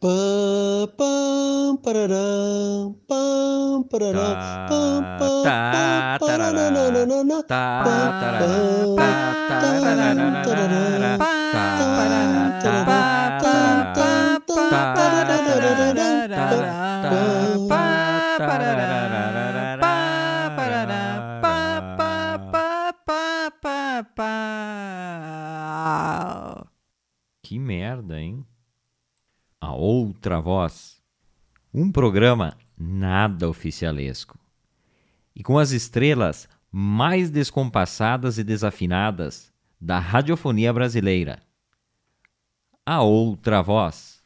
Pam, pam, pararam, pam, pararam, pam, pam, tá, tarará, tá, tarará, Que merda, hein? A Outra Voz. Um programa nada oficialesco. E com as estrelas mais descompassadas e desafinadas da radiofonia brasileira. A Outra Voz.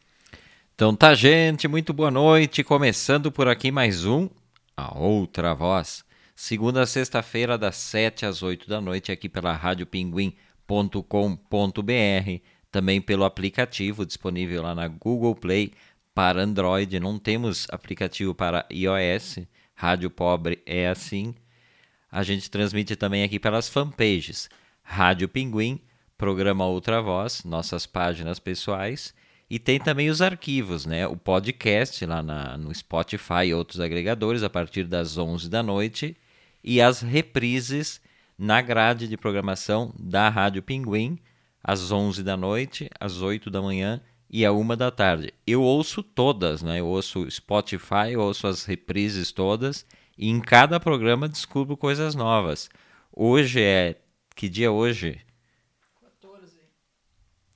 Então tá, gente, muito boa noite. Começando por aqui mais um A Outra Voz. Segunda a sexta-feira, das 7 às 8 da noite, aqui pela radiopinguim.com.br também pelo aplicativo disponível lá na Google Play para Android. Não temos aplicativo para iOS. Rádio Pobre é assim. A gente transmite também aqui pelas fanpages Rádio Pinguim, Programa Outra Voz, nossas páginas pessoais. E tem também os arquivos, né? O podcast lá na, no Spotify e outros agregadores a partir das 11 da noite. E as reprises na grade de programação da Rádio Pinguim às 11 da noite, às 8 da manhã e à 1 da tarde. Eu ouço todas, né? Eu ouço Spotify, eu ouço as reprises todas e em cada programa descubro coisas novas. Hoje é. Que dia é hoje? 14.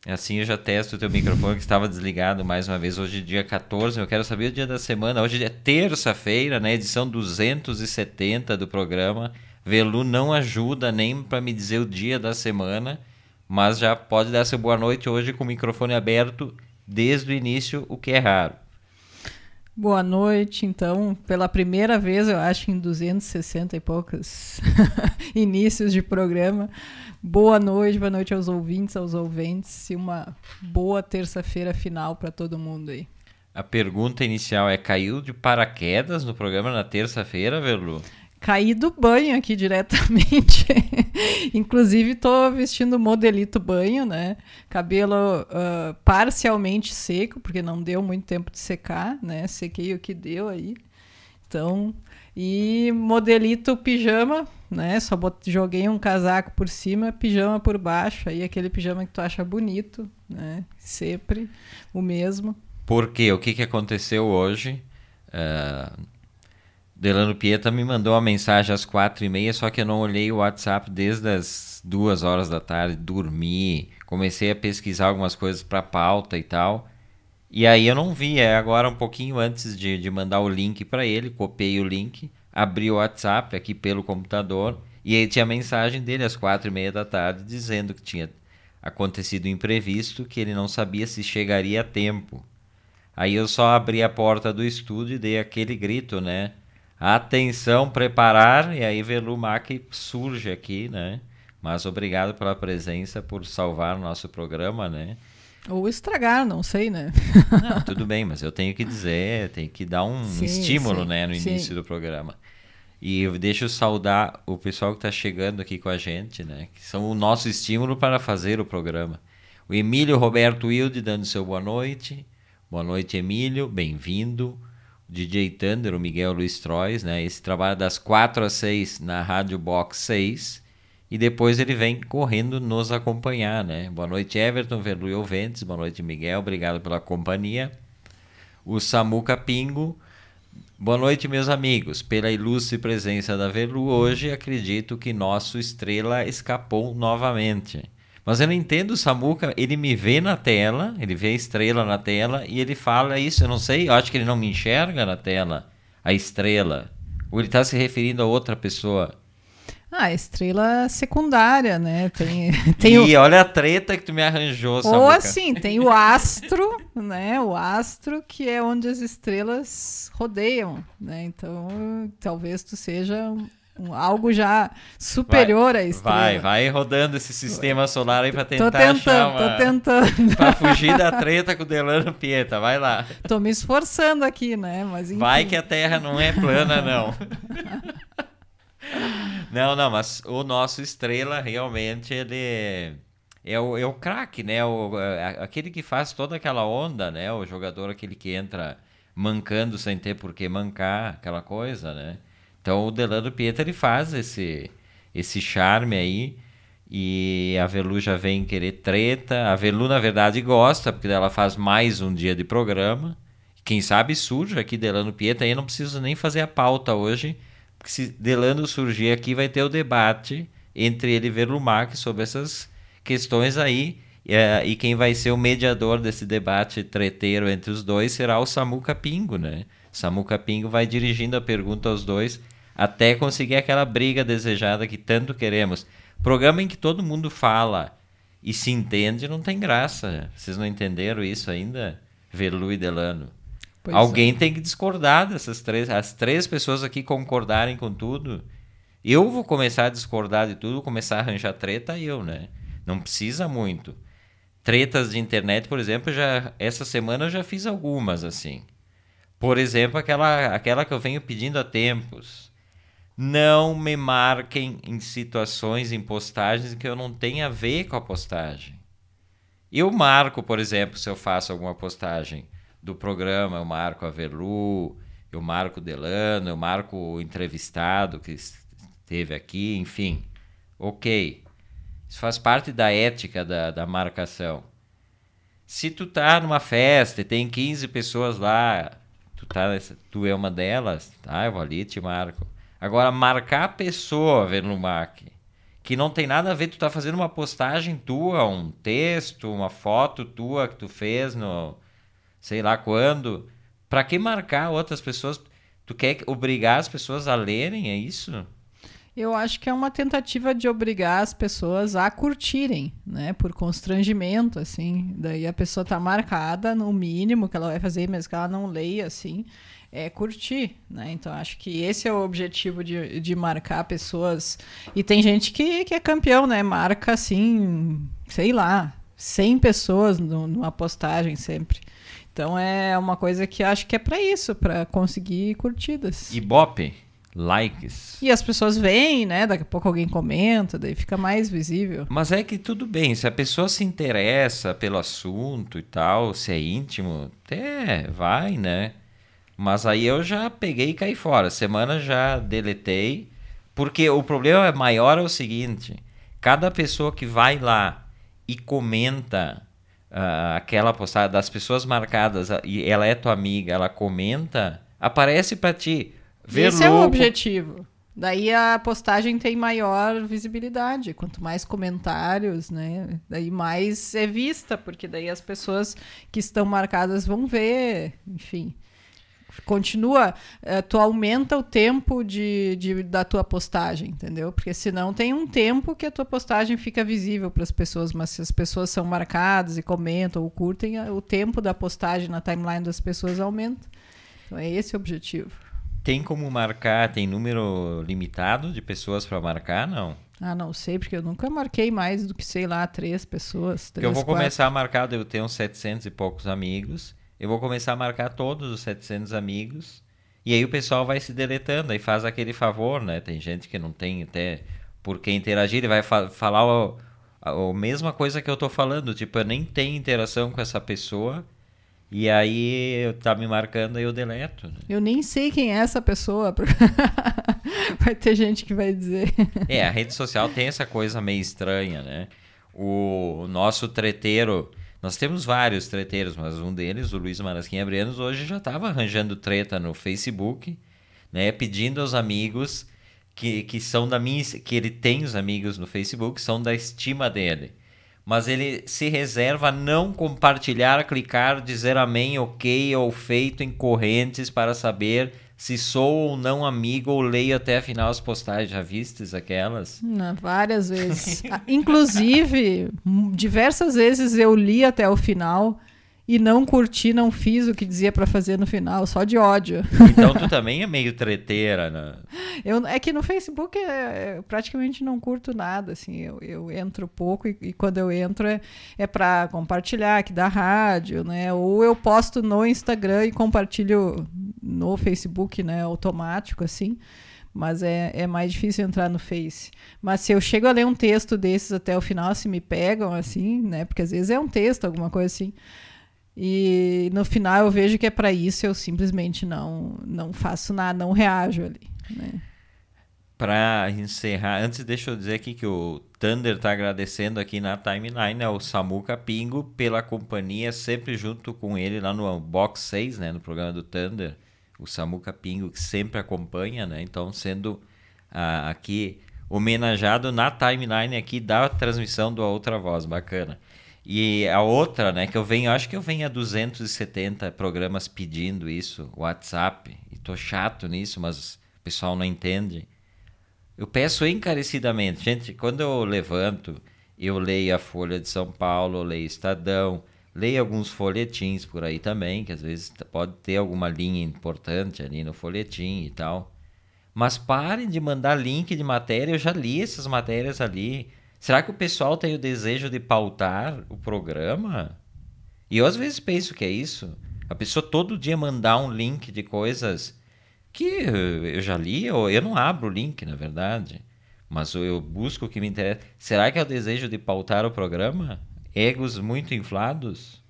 Assim eu já testo o teu microfone que estava desligado mais uma vez. Hoje é dia 14, eu quero saber o dia da semana. Hoje é terça-feira, né? Edição 270 do programa. Velu não ajuda nem para me dizer o dia da semana mas já pode dar seu boa noite hoje com o microfone aberto desde o início, o que é raro. Boa noite, então, pela primeira vez, eu acho, em 260 e poucos inícios de programa. Boa noite, boa noite aos ouvintes, aos ouvintes, e uma boa terça-feira final para todo mundo aí. A pergunta inicial é: caiu de paraquedas no programa na terça-feira, Verlu? Caí do banho aqui diretamente. Inclusive, tô vestindo modelito banho, né? Cabelo uh, parcialmente seco, porque não deu muito tempo de secar, né? Sequei o que deu aí. Então, e modelito pijama, né? Só bot... joguei um casaco por cima, pijama por baixo. Aí aquele pijama que tu acha bonito, né? Sempre o mesmo. Por quê? O que, que aconteceu hoje? Uh Delano Pieta me mandou uma mensagem às quatro e meia, só que eu não olhei o WhatsApp desde as duas horas da tarde, dormi, comecei a pesquisar algumas coisas para pauta e tal. E aí eu não vi, é agora um pouquinho antes de, de mandar o link para ele, copiei o link, abri o WhatsApp aqui pelo computador e aí tinha a mensagem dele às quatro e meia da tarde dizendo que tinha acontecido um imprevisto, que ele não sabia se chegaria a tempo. Aí eu só abri a porta do estúdio e dei aquele grito, né? Atenção, preparar, e aí Velumac surge aqui, né? Mas obrigado pela presença, por salvar o nosso programa, né? Ou estragar, não sei, né? Não, tudo bem, mas eu tenho que dizer, tenho que dar um sim, estímulo, sim, né, no sim. início do programa. E eu deixo saudar o pessoal que está chegando aqui com a gente, né? Que são o nosso estímulo para fazer o programa. O Emílio Roberto Wilde dando seu boa noite. Boa noite, Emílio, bem-vindo. DJ Thunder, o Miguel Luiz Trois, né? Esse trabalha das 4 às 6 na Rádio Box 6 e depois ele vem correndo nos acompanhar, né? Boa noite, Everton, Verlu e Ouventes, boa noite, Miguel, obrigado pela companhia. O Samuca Pingo, boa noite, meus amigos. Pela ilustre presença da Verlu hoje, acredito que nosso estrela escapou novamente. Mas eu não entendo o Samuca, ele me vê na tela, ele vê a estrela na tela e ele fala isso, eu não sei, eu acho que ele não me enxerga na tela, a estrela. Ou ele está se referindo a outra pessoa. Ah, estrela secundária, né? Tem, tem e o... olha a treta que tu me arranjou, Samuca. Ou assim, tem o astro, né? O astro que é onde as estrelas rodeiam, né? Então, talvez tu seja um, algo já superior vai, à estrela. Vai, vai rodando esse sistema solar aí para tentar tô tentando, achar uma... Tô tentando. pra fugir da treta com o Delano Pieta, vai lá. Tô me esforçando aqui, né? Mas enfim. Vai que a Terra não é plana, não. não, não, mas o nosso estrela realmente ele é o, é o craque, né? O, aquele que faz toda aquela onda, né? O jogador, aquele que entra mancando sem ter por que mancar, aquela coisa, né? Então o Delano Pietro ele faz esse, esse charme aí. E a Velu já vem querer treta. A Velu, na verdade, gosta, porque ela faz mais um dia de programa. Quem sabe surge aqui Delano Pietro, aí eu não preciso nem fazer a pauta hoje, porque se Delano surgir aqui, vai ter o debate entre ele e Verlumac sobre essas questões aí. É, e quem vai ser o mediador desse debate treteiro entre os dois será o Samuca Pingo, né? Samuca Pingo vai dirigindo a pergunta aos dois até conseguir aquela briga desejada que tanto queremos. Programa em que todo mundo fala e se entende não tem graça. Vocês não entenderam isso ainda? Verlu e Delano. Pois Alguém é. tem que discordar dessas três. As três pessoas aqui concordarem com tudo. Eu vou começar a discordar de tudo, começar a arranjar treta, eu, né? Não precisa muito. Tretas de internet, por exemplo, já essa semana eu já fiz algumas assim. Por exemplo, aquela, aquela que eu venho pedindo há tempos. Não me marquem em situações, em postagens que eu não tenha a ver com a postagem. Eu marco, por exemplo, se eu faço alguma postagem do programa, eu marco a Verlu, eu marco o Delano, eu marco o entrevistado que esteve aqui, enfim. Ok. Isso faz parte da ética da, da marcação. Se tu tá numa festa e tem 15 pessoas lá, tu, tá, tu é uma delas, tá? Eu vou ali e te marco. Agora, marcar a pessoa vendo no Mac, que não tem nada a ver, tu tá fazendo uma postagem tua, um texto, uma foto tua que tu fez no sei lá quando. Pra que marcar outras pessoas? Tu quer obrigar as pessoas a lerem, é isso? Eu acho que é uma tentativa de obrigar as pessoas a curtirem, né? Por constrangimento, assim. Daí a pessoa tá marcada no mínimo que ela vai fazer, mesmo que ela não leia, assim, é curtir, né? Então acho que esse é o objetivo de, de marcar pessoas. E tem gente que, que é campeão, né? Marca, assim, sei lá, 100 pessoas no, numa postagem sempre. Então é uma coisa que acho que é para isso, para conseguir curtidas. Ibope likes. E as pessoas veem, né? Daqui a pouco alguém comenta, daí fica mais visível. Mas é que tudo bem, se a pessoa se interessa pelo assunto e tal, se é íntimo, até vai, né? Mas aí eu já peguei e caí fora. Semana já deletei. Porque o problema maior é o seguinte: cada pessoa que vai lá e comenta uh, aquela postagem das pessoas marcadas e ela é tua amiga, ela comenta, aparece para ti. Ver Esse é o objetivo. Daí a postagem tem maior visibilidade. Quanto mais comentários, né? Daí mais é vista, porque daí as pessoas que estão marcadas vão ver, enfim. Continua, uh, tu aumenta o tempo de, de, da tua postagem, entendeu? Porque senão tem um tempo que a tua postagem fica visível para as pessoas, mas se as pessoas são marcadas e comentam ou curtem, o tempo da postagem na timeline das pessoas aumenta. Então é esse o objetivo. Tem como marcar, tem número limitado de pessoas para marcar, não? Ah, não sei, porque eu nunca marquei mais do que, sei lá, três pessoas. Três, eu vou quatro. começar a marcar, eu tenho uns 700 e poucos amigos. Eu vou começar a marcar todos os 700 amigos. E aí o pessoal vai se deletando e faz aquele favor, né? Tem gente que não tem até por que interagir, ele vai fa falar a, a, mesma coisa que eu tô falando. Tipo, eu nem tenho interação com essa pessoa e aí tá me marcando e eu deleto. Né? Eu nem sei quem é essa pessoa. vai ter gente que vai dizer. É, a rede social tem essa coisa meio estranha, né? O nosso treteiro. Nós temos vários treteiros, mas um deles, o Luiz Marasquim Abrianos, hoje já estava arranjando treta no Facebook, né? Pedindo aos amigos que, que são da minha. que ele tem os amigos no Facebook, são da estima dele mas ele se reserva a não compartilhar, clicar, dizer amém, ok ou feito em correntes para saber se sou ou não amigo ou leio até afinal as postagens. Já vistes aquelas? Não, várias vezes. Ah, inclusive, diversas vezes eu li até o final e não curti, não fiz o que dizia para fazer no final, só de ódio. Então tu também é meio treteira, né? Eu, é que no Facebook é, eu praticamente não curto nada, assim, eu, eu entro pouco e, e quando eu entro é, é para compartilhar aqui da rádio, né? Ou eu posto no Instagram e compartilho no Facebook, né? Automático, assim mas é, é mais difícil entrar no Face. Mas se eu chego a ler um texto desses até o final, se me pegam assim, né? Porque às vezes é um texto, alguma coisa assim. E no final eu vejo que é para isso, eu simplesmente não não faço nada, não reajo ali, né? Para encerrar, antes deixa eu dizer aqui que o Thunder está agradecendo aqui na timeline ao Samuca Pingo pela companhia, sempre junto com ele lá no Box 6, né, no programa do Thunder. O Samuca Pingo que sempre acompanha, né? Então sendo ah, aqui homenageado na timeline aqui da transmissão do A Outra Voz, bacana. E a outra, né, que eu venho, acho que eu venho a 270 programas pedindo isso, WhatsApp, e tô chato nisso, mas o pessoal não entende. Eu peço encarecidamente, gente, quando eu levanto, eu leio a Folha de São Paulo, leio Estadão, leio alguns folhetins por aí também, que às vezes pode ter alguma linha importante ali no folhetim e tal. Mas parem de mandar link de matéria, eu já li essas matérias ali. Será que o pessoal tem o desejo de pautar o programa? E eu às vezes penso que é isso. A pessoa todo dia mandar um link de coisas que eu já li, ou eu não abro o link, na verdade. Mas eu busco o que me interessa. Será que é o desejo de pautar o programa? Egos muito inflados?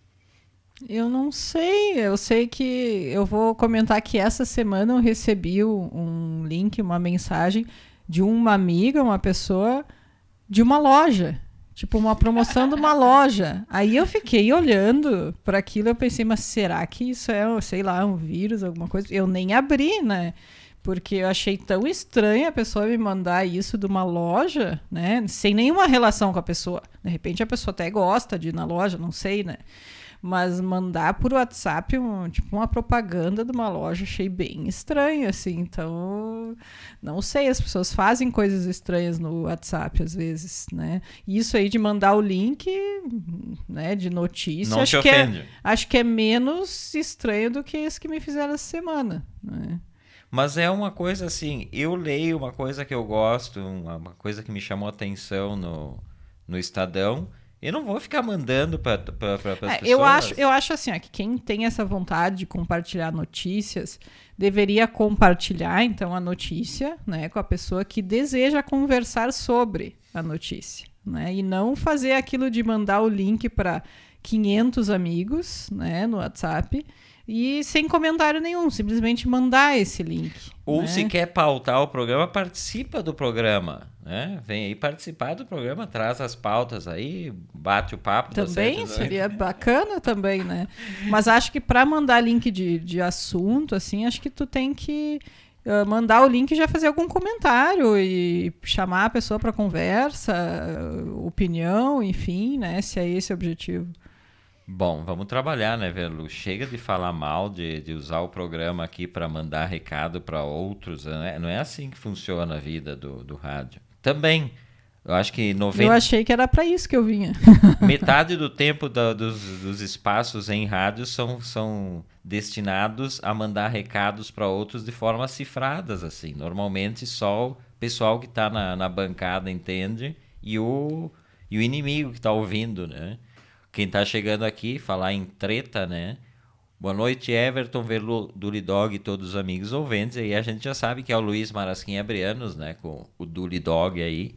Eu não sei. Eu sei que eu vou comentar que essa semana eu recebi um link, uma mensagem de uma amiga, uma pessoa de uma loja. Tipo, uma promoção de uma loja. Aí eu fiquei olhando para aquilo, eu pensei, mas será que isso é, sei lá, um vírus, alguma coisa? Eu nem abri, né? Porque eu achei tão estranho a pessoa me mandar isso de uma loja, né? Sem nenhuma relação com a pessoa. De repente a pessoa até gosta de ir na loja, não sei, né? Mas mandar por WhatsApp um, tipo uma propaganda de uma loja achei bem estranho, assim. Então, não sei, as pessoas fazem coisas estranhas no WhatsApp às vezes, né? Isso aí de mandar o link, né, de notícia, não acho que é, acho que é menos estranho do que esse que me fizeram essa semana, né? Mas é uma coisa assim, eu leio uma coisa que eu gosto, uma, uma coisa que me chamou atenção no, no Estadão, eu não vou ficar mandando para as é, pessoas. Eu acho, eu acho assim, ó, que quem tem essa vontade de compartilhar notícias deveria compartilhar então a notícia, né, com a pessoa que deseja conversar sobre a notícia, né, e não fazer aquilo de mandar o link para 500 amigos, né, no WhatsApp e sem comentário nenhum, simplesmente mandar esse link. Ou né? se quer pautar o programa, participa do programa. Né? Vem aí participar do programa, traz as pautas aí, bate o papo. Também seria bacana também, né? Mas acho que para mandar link de, de assunto, assim, acho que tu tem que uh, mandar o link e já fazer algum comentário e chamar a pessoa para conversa, uh, opinião, enfim, né? Se é esse o objetivo. Bom, vamos trabalhar, né, Velu? Chega de falar mal, de, de usar o programa aqui para mandar recado para outros. Né? Não é assim que funciona a vida do, do rádio. Também, eu acho que 90... Eu achei que era para isso que eu vinha. Metade do tempo da, dos, dos espaços em rádio são, são destinados a mandar recados para outros de forma cifradas, assim. Normalmente só o pessoal que está na, na bancada entende e o, e o inimigo que está ouvindo, né? Quem tá chegando aqui, falar em treta, né? Boa noite, Everton, Velu, Dulidog e todos os amigos ouvintes. E a gente já sabe que é o Luiz Marasquim Abrianos, né? Com o Dulidog aí.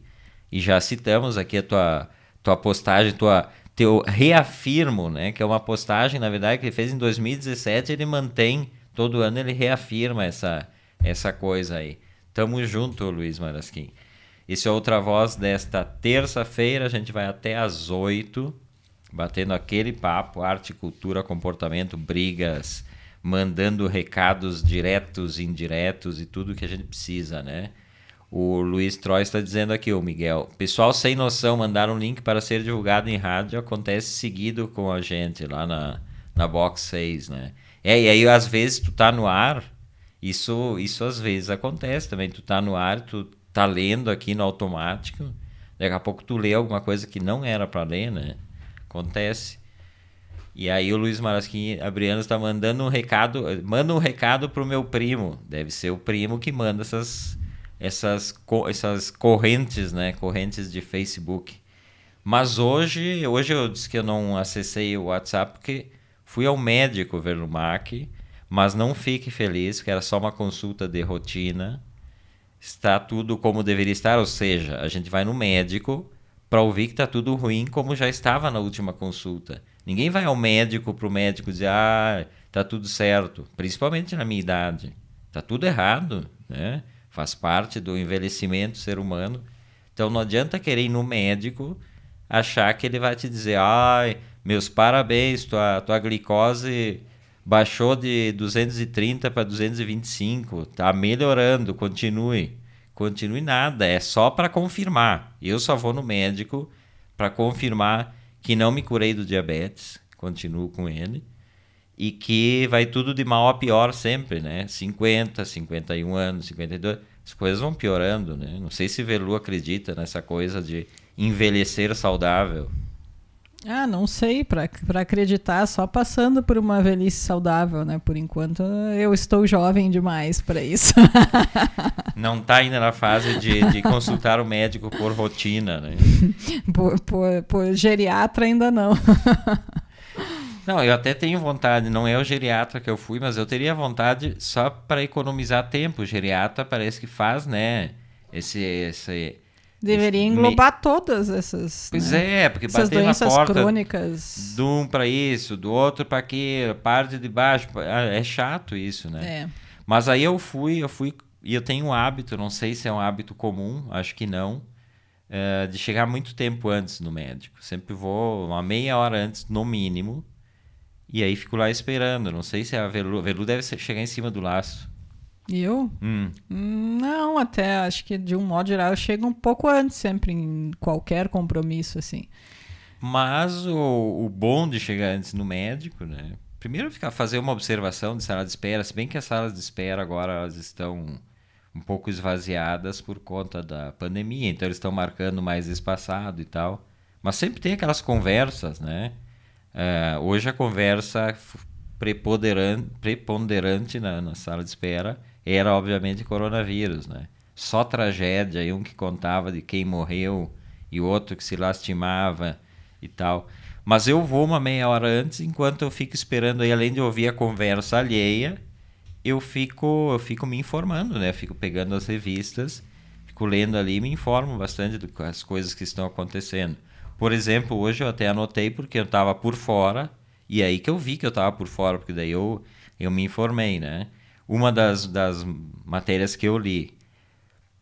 E já citamos aqui a tua, tua postagem, tua, teu reafirmo, né? Que é uma postagem, na verdade, que ele fez em 2017. Ele mantém, todo ano ele reafirma essa, essa coisa aí. Tamo junto, Luiz Marasquim. Esse é Outra Voz desta terça-feira. A gente vai até às oito batendo aquele papo, arte, cultura, comportamento, brigas, mandando recados diretos, indiretos e tudo que a gente precisa, né? O Luiz Troy está dizendo aqui, o Miguel. Pessoal sem noção mandar um link para ser divulgado em rádio acontece seguido com a gente lá na, na Box 6, né? É, e aí às vezes tu tá no ar, isso, isso às vezes acontece também. Tu tá no ar, tu tá lendo aqui no automático, daqui a pouco tu lê alguma coisa que não era para ler, né? Acontece. E aí o Luiz Marasquim Abriano está mandando um recado, manda um recado pro meu primo. Deve ser o primo que manda essas essas essas correntes, né? Correntes de Facebook. Mas hoje, hoje eu disse que eu não acessei o WhatsApp porque fui ao médico ver o MAC, mas não fique feliz, que era só uma consulta de rotina. Está tudo como deveria estar, ou seja, a gente vai no médico para ouvir que está tudo ruim como já estava na última consulta. Ninguém vai ao médico para o médico dizer, ah, está tudo certo, principalmente na minha idade. Está tudo errado, né? Faz parte do envelhecimento do ser humano. Então não adianta querer ir no médico achar que ele vai te dizer, ai, meus parabéns, tua, tua glicose baixou de 230 para 225, tá melhorando, continue continue nada, é só para confirmar. Eu só vou no médico para confirmar que não me curei do diabetes, continuo com ele, e que vai tudo de mal a pior sempre, né? 50, 51 anos, 52, as coisas vão piorando, né? Não sei se Velu acredita nessa coisa de envelhecer saudável. Ah, não sei, para acreditar só passando por uma velhice saudável, né? Por enquanto eu estou jovem demais para isso. Não está ainda na fase de, de consultar o médico por rotina, né? Por, por, por geriatra ainda não. Não, eu até tenho vontade, não é o geriatra que eu fui, mas eu teria vontade só para economizar tempo. O geriatra parece que faz, né? Esse, esse Deveria englobar me... todas essas. Pois né? é, porque essas bater na porta crônicas. de um para isso, do outro para aquilo, parte de baixo, ah, é chato isso, né? É. Mas aí eu fui, eu fui e eu tenho um hábito, não sei se é um hábito comum, acho que não, é, de chegar muito tempo antes no médico. Sempre vou uma meia hora antes, no mínimo, e aí fico lá esperando. Não sei se a Velu, a Velu deve chegar em cima do laço. Eu? Hum. Não, até acho que de um modo geral eu chego um pouco antes sempre em qualquer compromisso assim. Mas o, o bom de chegar antes no médico, né? Primeiro ficar fazer uma observação de sala de espera, se bem que as salas de espera agora elas estão um pouco esvaziadas por conta da pandemia, então eles estão marcando mais espaçado e tal. Mas sempre tem aquelas conversas, né? Uh, hoje a conversa preponderante, preponderante na, na sala de espera era obviamente coronavírus, né? Só tragédia, e um que contava de quem morreu e outro que se lastimava e tal. Mas eu vou uma meia hora antes, enquanto eu fico esperando aí, além de ouvir a conversa alheia, eu fico, eu fico me informando, né? Eu fico pegando as revistas, fico lendo ali e me informo bastante das coisas que estão acontecendo. Por exemplo, hoje eu até anotei porque eu estava por fora, e aí que eu vi que eu estava por fora, porque daí eu, eu me informei, né? Uma das, das matérias que eu li.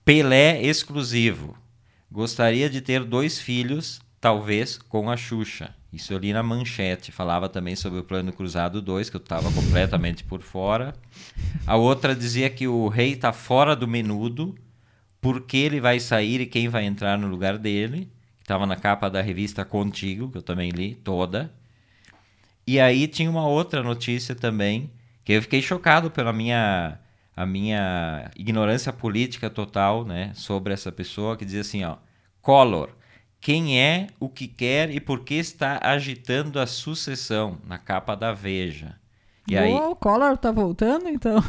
Pelé exclusivo. Gostaria de ter dois filhos, talvez com a Xuxa. Isso eu li na manchete. Falava também sobre o Plano Cruzado 2, que eu estava completamente por fora. A outra dizia que o rei está fora do menudo, porque ele vai sair e quem vai entrar no lugar dele. Estava na capa da revista Contigo, que eu também li, toda. E aí tinha uma outra notícia também, que eu fiquei chocado pela minha a minha ignorância política total, né, sobre essa pessoa que diz assim, ó, Collor, quem é, o que quer e por que está agitando a sucessão na capa da Veja. E aí... O Collor tá voltando, então?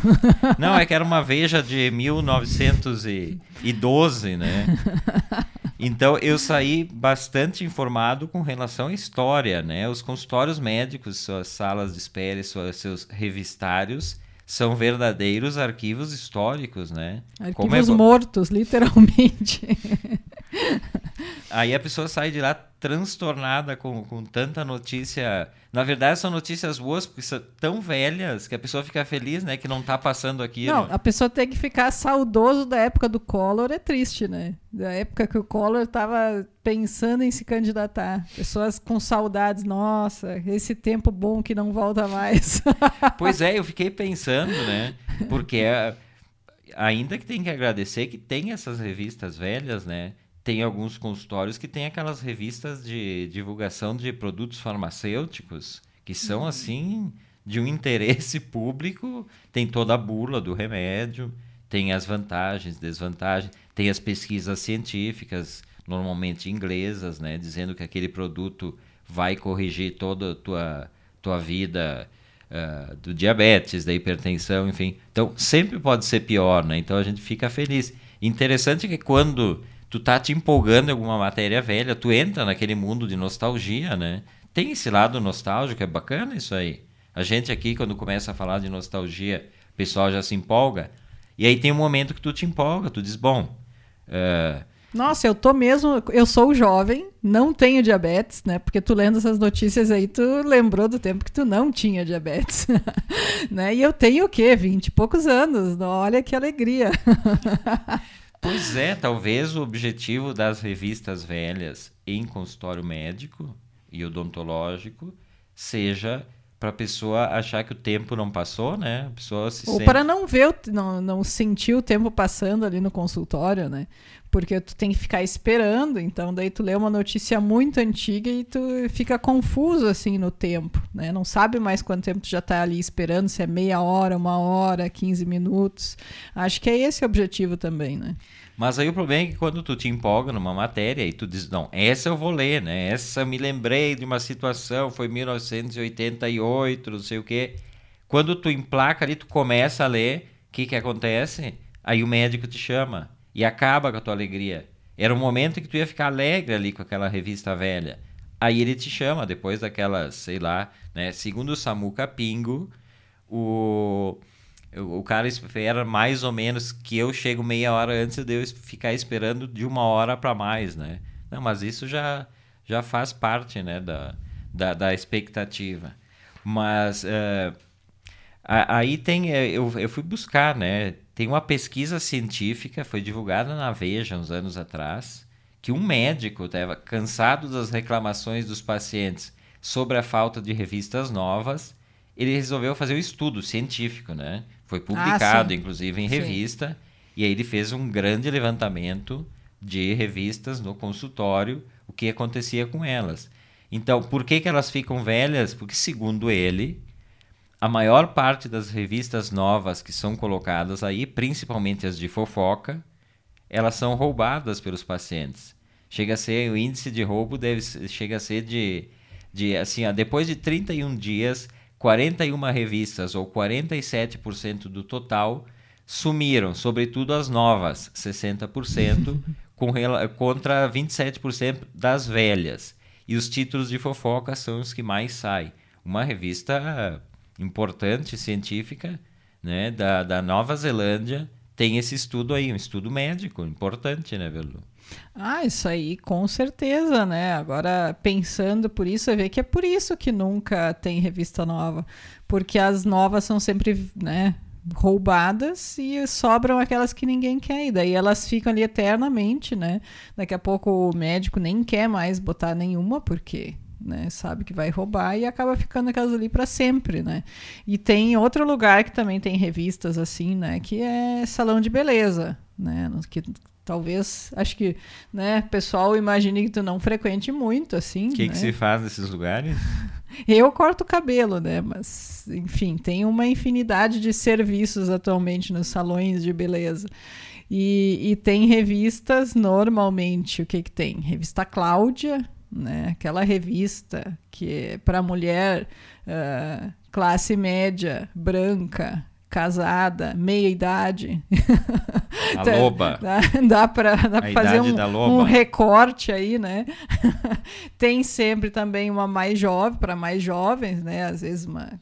Não, é que era uma Veja de 1912, né? Então eu saí bastante informado com relação à história, né? Os consultórios médicos, suas salas de espera, suas, seus revistários são verdadeiros arquivos históricos, né? Arquivos é... mortos, literalmente. Aí a pessoa sai de lá transtornada com, com tanta notícia. Na verdade, são notícias boas, porque são tão velhas que a pessoa fica feliz, né? Que não tá passando aquilo. Não, a pessoa tem que ficar saudoso da época do Collor, é triste, né? Da época que o Collor tava pensando em se candidatar. Pessoas com saudades, nossa, esse tempo bom que não volta mais. pois é, eu fiquei pensando, né? Porque é, ainda que tem que agradecer que tem essas revistas velhas, né? Tem alguns consultórios que tem aquelas revistas de divulgação de produtos farmacêuticos que são uhum. assim de um interesse público, tem toda a bula do remédio, tem as vantagens, desvantagens, tem as pesquisas científicas, normalmente inglesas, né, dizendo que aquele produto vai corrigir toda a tua tua vida uh, do diabetes, da hipertensão, enfim. Então, sempre pode ser pior, né? Então, a gente fica feliz. Interessante que quando tu tá te empolgando em alguma matéria velha, tu entra naquele mundo de nostalgia, né? Tem esse lado nostálgico, é bacana isso aí. A gente aqui, quando começa a falar de nostalgia, o pessoal já se empolga. E aí tem um momento que tu te empolga, tu diz, bom, uh, nossa, eu tô mesmo. Eu sou jovem, não tenho diabetes, né? Porque tu lendo essas notícias aí, tu lembrou do tempo que tu não tinha diabetes. né? E eu tenho o quê? Vinte e poucos anos. Olha que alegria. pois é, talvez o objetivo das revistas velhas em consultório médico e odontológico seja para a pessoa achar que o tempo não passou, né? A pessoa se Ou sente... para não ver, não, não sentir o tempo passando ali no consultório, né? Porque tu tem que ficar esperando, então daí tu lê uma notícia muito antiga e tu fica confuso assim no tempo, né? Não sabe mais quanto tempo tu já está ali esperando, se é meia hora, uma hora, 15 minutos. Acho que é esse o objetivo também, né? Mas aí o problema é que quando tu te empolga numa matéria e tu diz, não, essa eu vou ler, né? Essa eu me lembrei de uma situação, foi 1988, não sei o quê. Quando tu emplaca ali, tu começa a ler, o que que acontece? Aí o médico te chama e acaba com a tua alegria. Era um momento que tu ia ficar alegre ali com aquela revista velha. Aí ele te chama, depois daquela, sei lá, né? Segundo o Samuca Pingo, o o cara espera mais ou menos que eu chego meia hora antes de eu ficar esperando de uma hora para mais, né? Não, mas isso já, já faz parte, né, da, da, da expectativa. Mas uh, aí tem, eh, eu, eu fui buscar, né? Tem uma pesquisa científica, foi divulgada na Veja uns anos atrás, que um médico estava cansado das reclamações dos pacientes sobre a falta de revistas novas, ele resolveu fazer um estudo científico, né? Foi ah, publicado, ah, inclusive, em revista. Sim. E aí ele fez um grande levantamento de revistas no consultório, o que acontecia com elas. Então, por que, que elas ficam velhas? Porque, segundo ele, a maior parte das revistas novas que são colocadas aí, principalmente as de fofoca, elas são roubadas pelos pacientes. Chega a ser, o índice de roubo deve, chega a ser de, de assim, ó, depois de 31 dias, 41 revistas, ou 47% do total, sumiram, sobretudo as novas, 60%, com, contra 27% das velhas. E os títulos de fofoca são os que mais saem. Uma revista importante, científica, né, da, da Nova Zelândia, tem esse estudo aí, um estudo médico importante, né, Velu? Ah, isso aí, com certeza, né? Agora, pensando por isso, você vê que é por isso que nunca tem revista nova. Porque as novas são sempre, né? roubadas e sobram aquelas que ninguém quer. E daí elas ficam ali eternamente, né? Daqui a pouco o médico nem quer mais botar nenhuma, porque né, sabe que vai roubar e acaba ficando aquelas ali para sempre, né? E tem outro lugar que também tem revistas assim, né, que é salão de beleza, né, que talvez, acho que, né, pessoal imagine que tu não frequente muito, assim. O que, né? que se faz nesses lugares? Eu corto o cabelo, né? Mas, enfim, tem uma infinidade de serviços atualmente nos salões de beleza. E, e tem revistas, normalmente, o que, que tem? Revista Cláudia, né? Aquela revista que é para mulher uh, classe média, branca, casada, meia idade. A loba. Dá, dá para fazer um, um, recorte aí, né? Tem sempre também uma mais jovem, para mais jovens, né? Às vezes uma,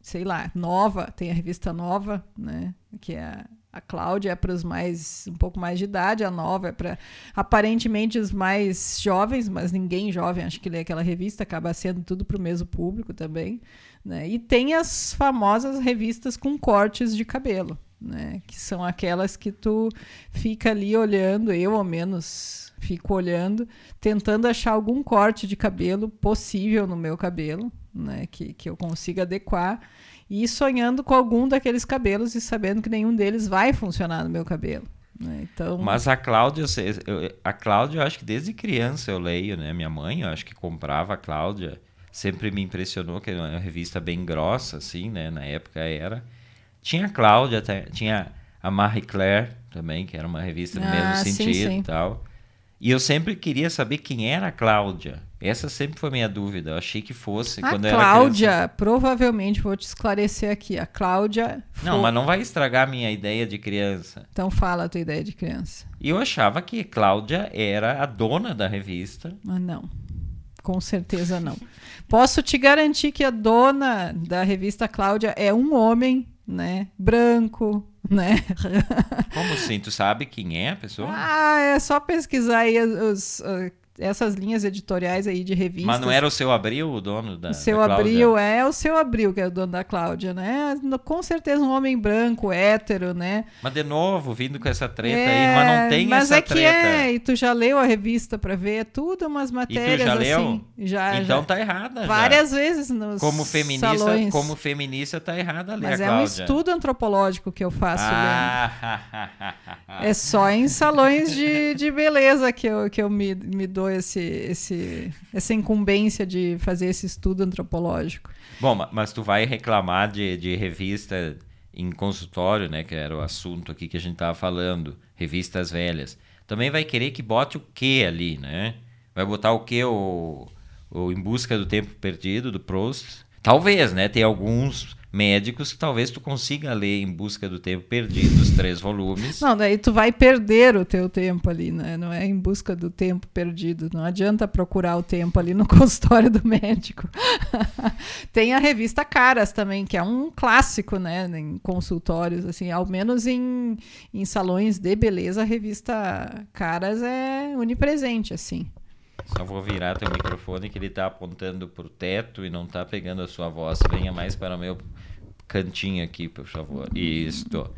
sei lá, nova, tem a revista nova, né? Que é a Cláudia é para os mais um pouco mais de idade, a nova é para aparentemente os mais jovens, mas ninguém jovem acho que lê aquela revista, acaba sendo tudo para o mesmo público também. Né? E tem as famosas revistas com cortes de cabelo, né? que são aquelas que tu fica ali olhando, eu ao menos fico olhando, tentando achar algum corte de cabelo possível no meu cabelo, né? que, que eu consiga adequar e sonhando com algum daqueles cabelos e sabendo que nenhum deles vai funcionar no meu cabelo. Né? Então... Mas a Cláudia, a Cláudia, eu acho que desde criança eu leio, né? Minha mãe, eu acho que comprava a Cláudia. Sempre me impressionou que era uma revista bem grossa, assim, né? Na época era. Tinha a Cláudia, tinha a Marie Claire também, que era uma revista no ah, mesmo sentido sim, e tal. E eu sempre queria saber quem era a Cláudia. Essa sempre foi minha dúvida. Eu achei que fosse A quando Cláudia, criança. provavelmente, vou te esclarecer aqui. A Cláudia. Não, foi- mas não vai estragar a minha ideia de criança. Então fala a tua ideia de criança. E eu achava que Cláudia era a dona da revista. Mas não. Com certeza não. Posso te garantir que a dona da revista Cláudia é um homem, né? Branco, né? Como assim? Tu sabe quem é a pessoa? ah, é só pesquisar aí os- os, essas linhas editoriais aí de revistas. mas não era o seu Abril, o dono da. O seu da? Abril, é o seu Abril, que é o dono da Cláudia, né? Com certeza um homem branco, hétero, né? Mas de novo, vindo com essa treta É, aí, mas não tem mas essa é que treta. é, e tu já leu a revista pra ver, é tudo umas matérias já leu? assim. Já, então já. tá errada. já. Várias vezes nos Como feminista, salões. como feminista tá errada ali Mas é um Cláudia. estudo antropológico que eu faço. Ah, É só em salões de, de beleza que eu, que eu me, me dou esse, esse, essa incumbência de fazer esse estudo antropológico. Bom, ma- mas tu vai reclamar de, de revista em consultório, né? Que era o assunto aqui que a gente tava falando. Revistas velhas. Também vai querer que bote o que ali, né? Vai botar o que? O, o Em Busca do Tempo Perdido, do Proust? Talvez, né? Tem alguns médicos que talvez tu consiga ler Em Busca do Tempo Perdido, os três volumes. Não, daí tu vai perder o teu tempo ali, né? Não é em busca do tempo perdido. Não adianta procurar o tempo ali no consultório do médico. Tem a revista Caras também, que é um clássico, né? Em consultórios, assim, ao menos em, em salões de beleza, a revista Caras é onipresente, assim. Só vou virar teu microfone que ele tá apontando pro teto e não tá pegando a sua voz. Venha mais para o meu cantinho aqui, por favor. Isto.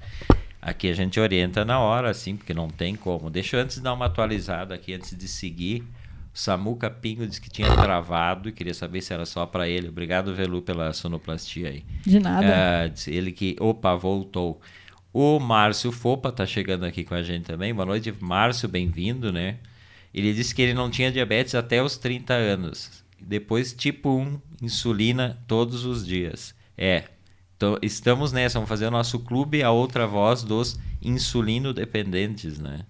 Aqui a gente orienta na hora, assim, porque não tem como. Deixa eu antes dar uma atualizada aqui, antes de seguir. O Samuca Pingo disse que tinha travado e queria saber se era só para ele. Obrigado, Velu, pela sonoplastia aí. De nada. Ah, disse ele que, opa, voltou. O Márcio Fopa tá chegando aqui com a gente também. Boa noite, Márcio, bem-vindo, né? Ele disse que ele não tinha diabetes até os 30 anos. Depois, tipo 1, insulina todos os dias. É, então, estamos nessa, vamos fazer o nosso clube, a outra voz dos insulino dependentes, né?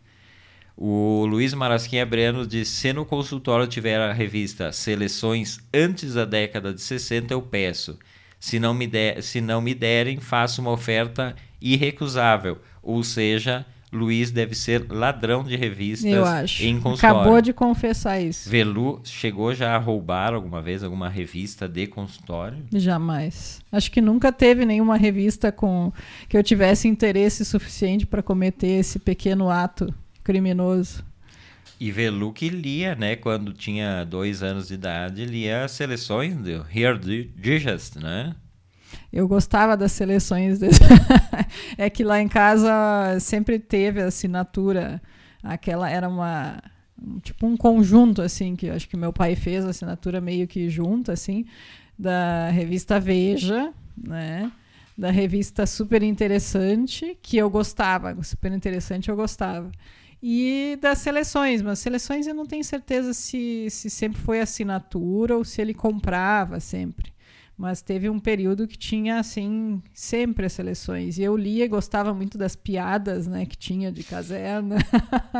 O Luiz Marasquinha Breno diz: se no consultório tiver a revista Seleções antes da década de 60, eu peço. Se não me, der, se não me derem, faço uma oferta irrecusável. Ou seja, Luiz deve ser ladrão de revistas Eu acho. em consultório. Acabou de confessar isso. Velu chegou já a roubar alguma vez alguma revista de consultório? Jamais. Acho que nunca teve nenhuma revista com que eu tivesse interesse suficiente para cometer esse pequeno ato criminoso. E Velu que lia, né, quando tinha dois anos de idade, lia seleções do Here Digest, né? Eu gostava das seleções. desse- é que lá em casa sempre teve a assinatura. Aquela era uma. um- Tipo um conjunto, assim, que acho que meu pai fez a assinatura meio que junto, assim, da revista Veja, né? Da revista Super Interessante, que eu gostava. Super Interessante eu gostava. E das seleções, mas seleções eu não tenho certeza se, se sempre foi assinatura ou se ele comprava sempre. Mas teve um período que tinha, assim, sempre as seleções. E eu lia e gostava muito das piadas, né, que tinha de caserna.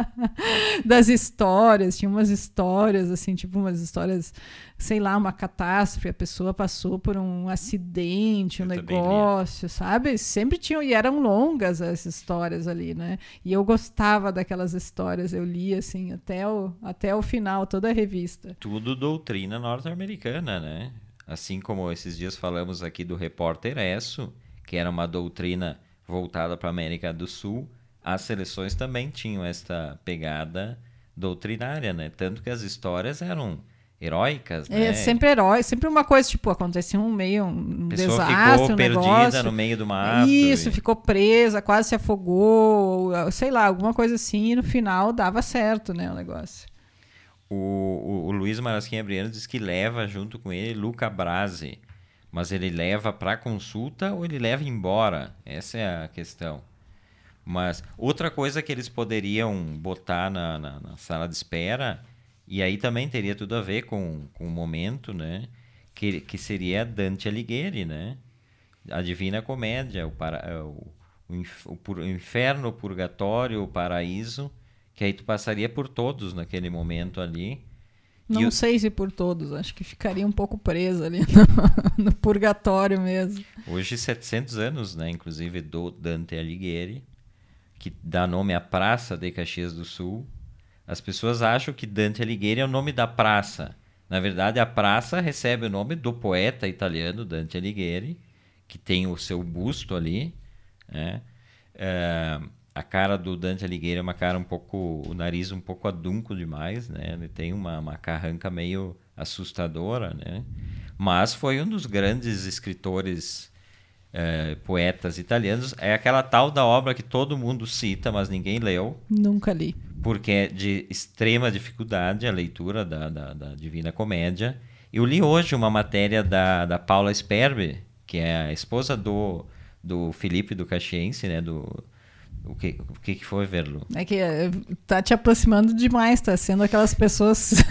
das histórias. Tinha umas histórias, assim, tipo umas histórias, sei lá, uma catástrofe. A pessoa passou por um acidente, um Eu negócio, sabe? Sempre tinham, e eram longas as histórias ali, né? E eu gostava daquelas histórias. Eu lia, assim, até o, até o final, toda a revista. Tudo doutrina norte-americana, né? Assim como esses dias falamos aqui do repórter Esso, que era uma doutrina voltada para a América do Sul, as seleções também tinham esta pegada doutrinária, né? Tanto que as histórias eram heróicas, né? É sempre herói, sempre uma coisa, tipo, acontecia um meio, um pessoa desastre, ficou um perdida negócio. no meio do mato. Isso, e- ficou presa, quase se afogou, ou, sei lá, alguma coisa assim, e no final dava certo, né, o negócio. O, o, o Luiz Marasquinha Briano diz que leva junto com ele Luca Brasi. Mas ele leva para consulta ou ele leva embora? Essa é a questão. Mas outra coisa que eles poderiam botar na, na, na sala de espera, e aí também teria tudo a ver com, com o momento, né? Que, que seria Dante Alighieri, né? A Divina Comédia, o, para, o, o, o o Inferno, o Purgatório, o Paraíso, que aí tu passaria por todos naquele momento ali. Não eu... sei se por todos, acho que ficaria um pouco preso ali no, no, purgatório mesmo. Hoje 700 anos, né, inclusive do Dante Alighieri, que dá nome à Praça de Caxias do Sul. As pessoas acham que Dante Alighieri é o nome da praça. Na verdade, a praça recebe o nome do poeta italiano Dante Alighieri, que tem o seu busto ali, né? É, a cara do Dante Alighieri é uma cara um pouco, o nariz um pouco adunco demais, né? Ele tem uma, uma carranca meio assustadora, né? Mas foi um dos grandes escritores, é, poetas italianos. É aquela tal da obra que todo mundo cita, mas ninguém leu. Nunca li. Porque é de extrema dificuldade a leitura da, da, da Divina Comédia. Eu li hoje uma matéria da, da Paula Sperber, que é a esposa do, do Felipe do Caxiense, né? Do, o que, o que foi, Verlo? É que eh, tá te aproximando demais, tá sendo aquelas pessoas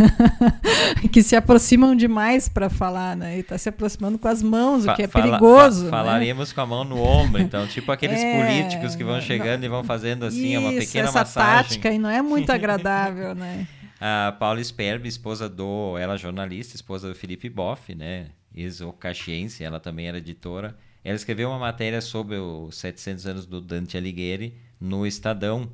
que se aproximam demais para falar, né? E tá se aproximando com as mãos, fa o que é perigoso. Fa né? Falaríamos com a mão no ombro, então, tipo aqueles é, políticos que vão chegando não, e vão fazendo assim, isso, uma pequena essa massagem. tática e não é muito agradável, né? A Paula Sperbe, esposa do. Ela é jornalista, esposa do Felipe Boff, né? Ex-caxiense, ela também era editora. Ela escreveu uma matéria sobre os 700 anos do Dante Alighieri no Estadão,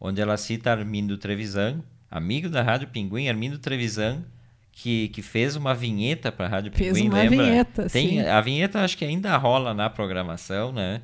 onde ela cita Armindo Trevisan, amigo da Rádio Pinguim, Armindo Trevisan, que, que fez uma vinheta para a Rádio fez Pinguim, uma lembra? Vinheta, Tem, sim. A vinheta acho que ainda rola na programação, né?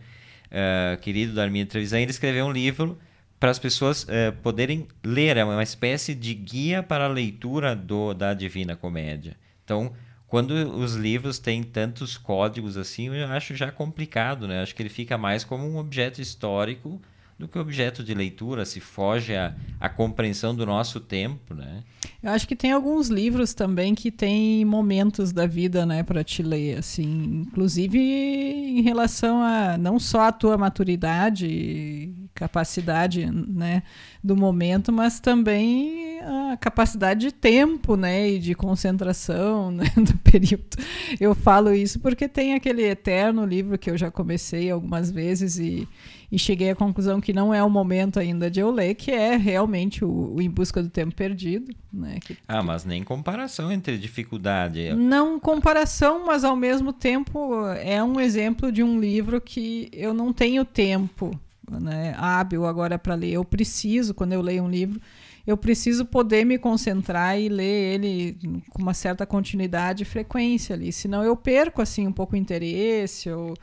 Uh, querido da Armindo Trevisan, ele escreveu um livro para as pessoas uh, poderem ler, é uma espécie de guia para a leitura do, da Divina Comédia. Então, quando os livros têm tantos códigos assim, eu acho já complicado, né? Acho que ele fica mais como um objeto histórico do que objeto de leitura, se foge à, compreensão do nosso tempo, né? Eu acho que tem alguns livros também que tem momentos da vida, né, para te ler, assim, inclusive em relação a não só a tua maturidade, capacidade, né, do momento, mas também a capacidade de tempo, né, e de concentração, né, do período. Eu falo isso porque tem aquele eterno livro que eu já comecei algumas vezes e e cheguei à conclusão que não é o momento ainda de eu ler, que é realmente o, o Em Busca do Tempo Perdido. Né? Que, ah, mas nem comparação entre dificuldade. Não comparação, mas ao mesmo tempo é um exemplo de um livro que eu não tenho tempo né, hábil agora para ler. Eu preciso, quando eu leio um livro, eu preciso poder me concentrar e ler ele com uma certa continuidade e frequência ali, senão eu perco assim um pouco o interesse ou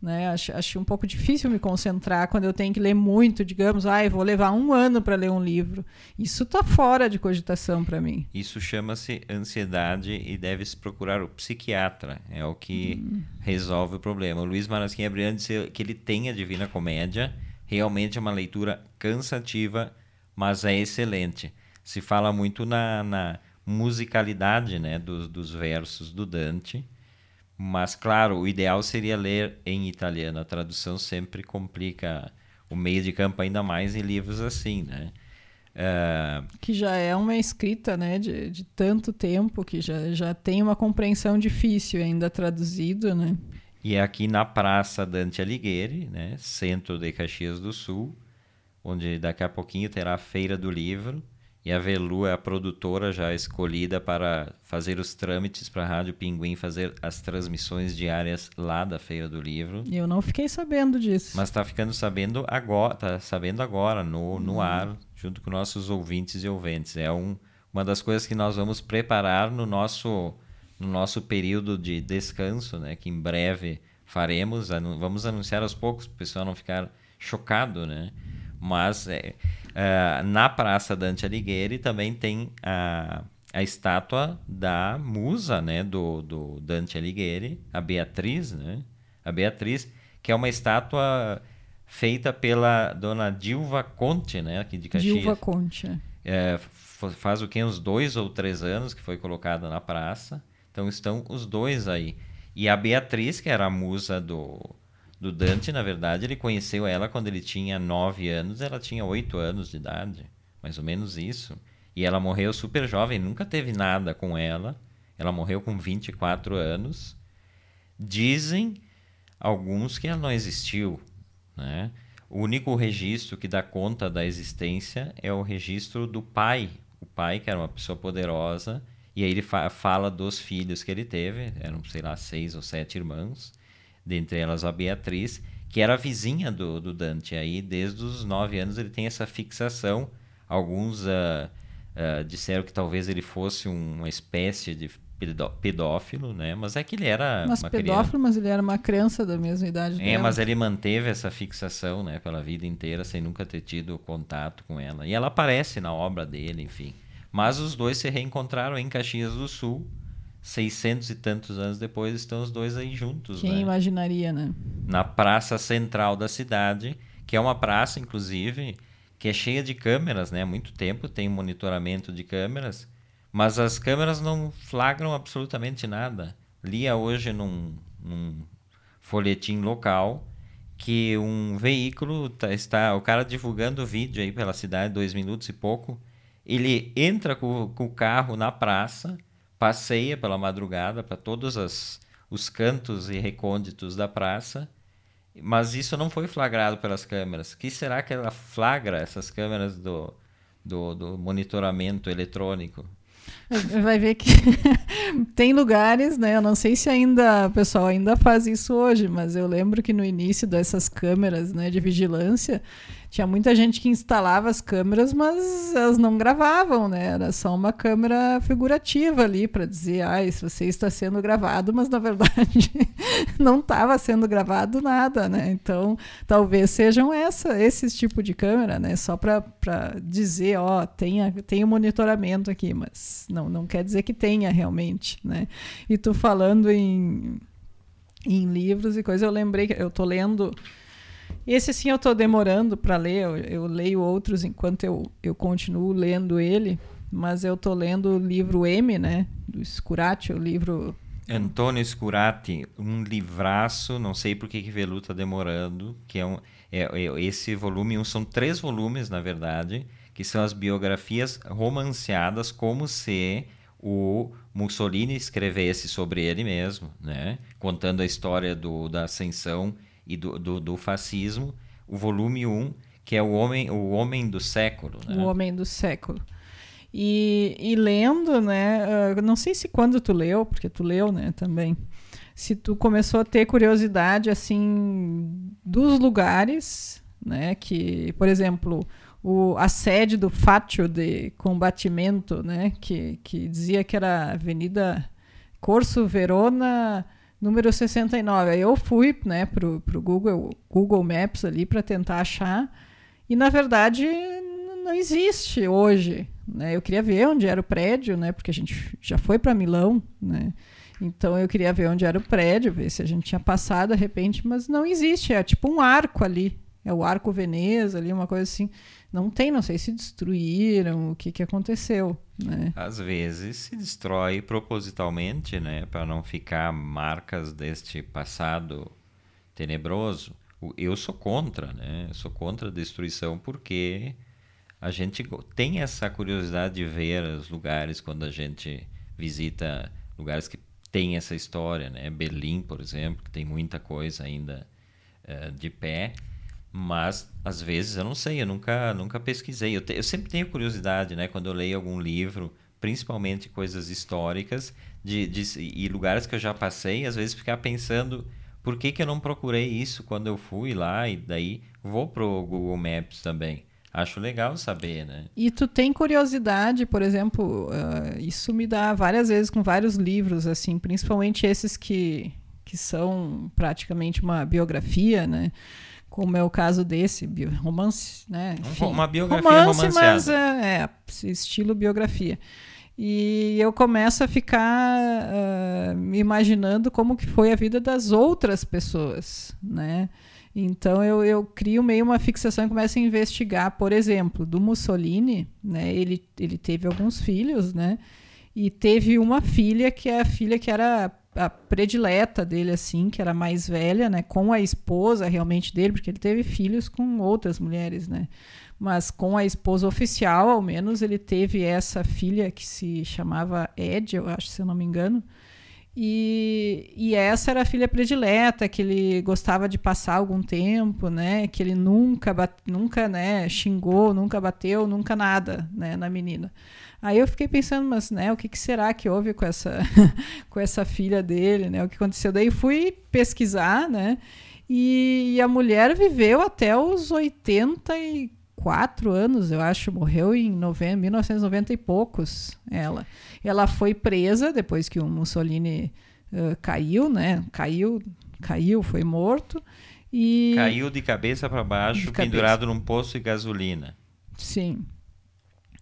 né? Acho, acho um pouco difícil me concentrar quando eu tenho que ler muito, digamos, ah, vou levar um ano para ler um livro. Isso está fora de cogitação para mim. Isso chama-se ansiedade e deve-se procurar o psiquiatra. É o que hum. resolve o problema. O Luiz Marasquim Abriano disse que ele tem a Divina Comédia. Realmente é uma leitura cansativa, mas é excelente. Se fala muito na, na musicalidade né, dos, dos versos do Dante mas, claro, o ideal seria ler em italiano. A tradução sempre complica o meio de campo, ainda mais em livros assim, né? Uh... Que já é uma escrita né, de, de tanto tempo, que já, já tem uma compreensão difícil ainda traduzido, né? E é aqui na Praça Dante Alighieri, né, centro de Caxias do Sul, onde daqui a pouquinho terá a Feira do Livro, e a Velu é a produtora já escolhida para fazer os trâmites para a Rádio Pinguim fazer as transmissões diárias lá da Feira do Livro. Eu não fiquei sabendo disso. Mas está ficando sabendo agora, tá sabendo agora no, no hum. ar, junto com nossos ouvintes e ouvintes. É um, uma das coisas que nós vamos preparar no nosso no nosso período de descanso, né, que em breve faremos, vamos anunciar aos poucos para o pessoal não ficar chocado, né? Mas é, é, na Praça Dante Alighieri também tem a, a estátua da musa né, do, do Dante Alighieri, a Beatriz, né? A Beatriz, que é uma estátua feita pela dona Dilva Conte, né, aqui de Caxias. Dilva Conte. É, é faz o que uns dois ou três anos que foi colocada na praça. Então estão os dois aí. E a Beatriz, que era a musa do, do Dante, na verdade, ele conheceu ela quando ele tinha 9 anos, ela tinha 8 anos de idade, mais ou menos isso. E ela morreu super jovem, nunca teve nada com ela. Ela morreu com 24 anos. Dizem alguns que ela não existiu, né? o único registro que dá conta da existência é o registro do pai. O pai, que era uma pessoa poderosa, e aí ele fa fala dos filhos que ele teve, eram, sei lá, seis ou sete irmãos, dentre elas a Beatriz, que era vizinha do, do Dante. Aí, desde os nove anos, ele tem essa fixação. Alguns uh, uh, disseram que talvez ele fosse uma espécie de pedófilo, né? Mas é que ele era mas uma pedófilo, criança. mas ele era uma criança da mesma idade É, dela. mas ele manteve essa fixação, né, pela vida inteira, sem nunca ter tido contato com ela. E ela aparece na obra dele, enfim. Mas os dois se reencontraram em Caxias do Sul, 600 e tantos anos depois, estão os dois aí juntos, Quem né? imaginaria, né? Na praça central da cidade, que é uma praça, inclusive, que é cheia de câmeras, né? Há muito tempo tem monitoramento de câmeras, mas as câmeras não flagram absolutamente nada. Lia hoje num, num folhetim local que um veículo tá, está, o cara divulgando vídeo aí pela cidade, dois minutos e pouco, ele entra com, com o carro na praça, passeia pela madrugada para todos as, os cantos e recônditos da praça, mas isso não foi flagrado pelas câmeras. que será que ela flagra essas câmeras do, do, do monitoramento eletrônico? Vai ver que tem lugares, né? Eu não sei se ainda o pessoal ainda faz isso hoje, mas eu lembro que no início dessas câmeras, né, de vigilância, tinha muita gente que instalava as câmeras, mas elas não gravavam, né? Era só uma câmera figurativa ali para dizer, ah, se você está sendo gravado, mas na verdade não estava sendo gravado nada, né? Então, talvez sejam essa, esse tipo de câmera, né? Só para dizer, ó, tem, tem um monitoramento aqui, mas não, não quer dizer que tenha realmente, né? E tu falando em, em livros e coisas, eu lembrei que eu tô lendo esse sim eu estou demorando para ler, eu, eu, leio outros enquanto eu, eu continuo lendo ele, mas eu estou lendo o livro M, né, do Scurati, o livro... Antônio Scurati, um livraço, não sei por que que Velu está demorando, que é, um, é, é, esse volume, são três volumes, na verdade, que são as biografias romanceadas, como se o Mussolini escrevesse sobre ele mesmo, né, contando a história do, da ascensão e do, do, do, fascismo, o volume 1, que é o homem, o homem do século. Né? O homem do século. E, e lendo, né, uh, não sei se quando tu leu, porque tu leu, né, também, se tu começou a ter curiosidade, assim, dos lugares, né, que, por exemplo, o, a sede do Fátio de Combatimento, né, que, que dizia que era Avenida Corso Verona número 69. Aí eu fui né, para o Google, Google Maps ali para tentar achar. E na verdade não existe hoje. Né? Eu queria ver onde era o prédio, né? Porque a gente já foi para Milão, né? Então eu queria ver onde era o prédio, ver se a gente tinha passado de repente, mas não existe. É tipo um arco ali. É o Arco Veneza ali, uma coisa assim. Não tem, não sei se destruíram, o que, que aconteceu. Né? Às vezes se destrói propositalmente, né, para não ficar marcas deste passado tenebroso. Eu sou contra, né? Eu sou contra a destruição porque a gente tem essa curiosidade de ver os lugares quando a gente visita lugares que tem essa história, né? Berlim, por exemplo, que tem muita coisa ainda uh, de pé mas às vezes eu não sei, eu nunca, nunca pesquisei. Eu, te, eu, sempre tenho curiosidade, né, quando eu leio algum livro, principalmente coisas históricas de, de, e lugares que eu já passei, às vezes ficar pensando por que, que eu não procurei isso quando eu fui lá e daí vou pro Google Maps também. Acho legal saber, né? E tu tem curiosidade, por exemplo, uh, isso me dá várias vezes com vários livros, assim, principalmente esses que, que são praticamente uma biografia, né? Como é o caso desse, romance, né? Enfim, uma biografia romance, romanceada. mas é, é, estilo biografia. E eu começo a ficar uh, me imaginando como que foi a vida das outras pessoas, né? Então eu, eu crio meio uma fixação e começo a investigar, por exemplo, do Mussolini, né? Ele, ele teve alguns filhos, né? E teve uma filha que é a filha que era a predileta dele, assim, que era mais velha, né? Com a esposa realmente dele, porque ele teve filhos com outras mulheres, né? Mas com a esposa oficial, ao menos, ele teve essa filha que se chamava Ed, eu acho, se eu não me engano. E, e essa era a filha predileta, que ele gostava de passar algum tempo, né? Que ele nunca, nunca né, xingou, nunca bateu, nunca nada né, na menina. Aí eu fiquei pensando, mas né, o que, que será que houve com essa, com essa filha dele, né? O que aconteceu? Daí fui pesquisar, né? E, e a mulher viveu até os 84 anos, eu acho, morreu em 1990 e poucos, ela. Ela foi presa depois que o Mussolini uh, caiu, né? Caiu, caiu, foi morto. E... Caiu de cabeça para baixo, de pendurado cabeça. num poço de gasolina. Sim.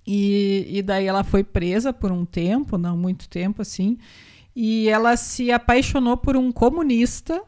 E, e daí ela foi presa por um tempo, não muito tempo assim, e ela se apaixonou por um comunista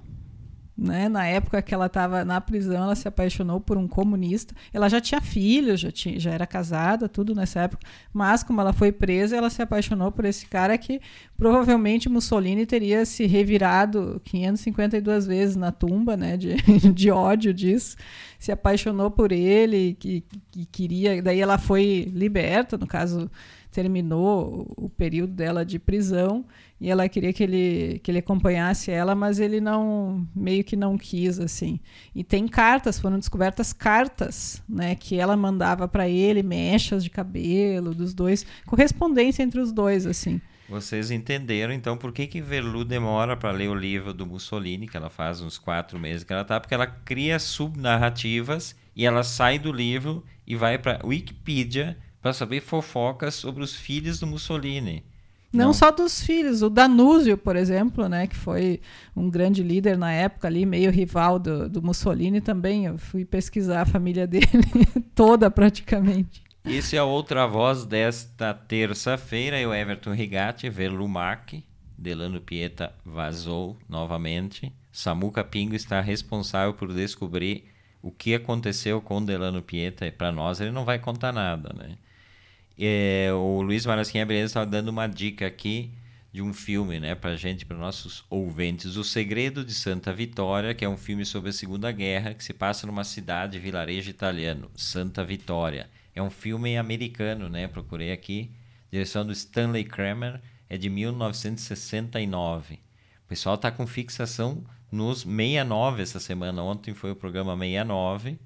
né? Na época que ela estava na prisão, ela se apaixonou por um comunista. Ela já tinha filhos, já, tinha, já era casada, tudo nessa época. Mas, como ela foi presa, ela se apaixonou por esse cara que provavelmente Mussolini teria se revirado 552 vezes na tumba, né? De, de ódio disso. Se apaixonou por ele, que, que queria. Daí ela foi liberta, no caso, terminou o período dela de prisão e ela queria que ele, que ele acompanhasse ela, mas ele não meio que não quis assim. E tem cartas, foram descobertas cartas, né, que ela mandava para ele, mechas de cabelo dos dois, correspondência entre os dois assim. Vocês entenderam então por que que Verlu demora para ler o livro do Mussolini, que ela faz uns quatro meses que ela tá, porque ela cria subnarrativas e ela sai do livro e vai para Wikipedia para saber fofocas sobre os filhos do Mussolini. Não, não, só dos filhos, o Danúzio, por exemplo, né, que foi um grande líder na época ali, meio rival do, do Mussolini também. Eu fui pesquisar a família dele toda praticamente. Esse é outra voz desta terça-feira, é o Everton Rigatti, Verlumac, Delano Pieta vazou novamente. Samuca Pingo está responsável por descobrir o que aconteceu com Delano Pieta e para nós ele não vai contar nada, né? É, o Luiz Marasquinha Beleza estava dando uma dica aqui de um filme, né, para gente, para nossos ouvintes, O Segredo de Santa Vitória, que é um filme sobre a Segunda Guerra que se passa numa cidade, vilarejo italiano, Santa Vitória. É um filme americano, né? Procurei aqui, direção do Stanley Kramer, é de 1969. O pessoal tá com fixação nos 69 essa semana. Ontem foi o programa 69.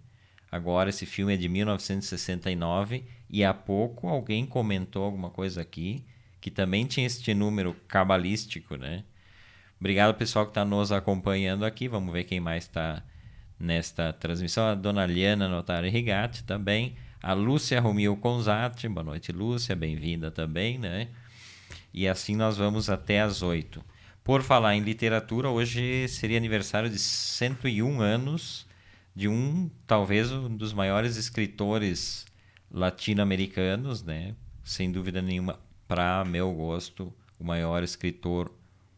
Agora esse filme é de 1969 e há pouco alguém comentou alguma coisa aqui que também tinha este número cabalístico, né? Obrigado pessoal que está nos acompanhando aqui. Vamos ver quem mais está nesta transmissão. A dona Liana Notari Rigatti também. A Lúcia Romil Conzati. Boa noite, Lúcia. Bem-vinda também, né? E assim nós vamos até às oito. Por falar em literatura, hoje seria aniversário de 101 anos de um, talvez, um dos maiores escritores latino-americanos, né? Sem dúvida nenhuma, para meu gosto, o maior escritor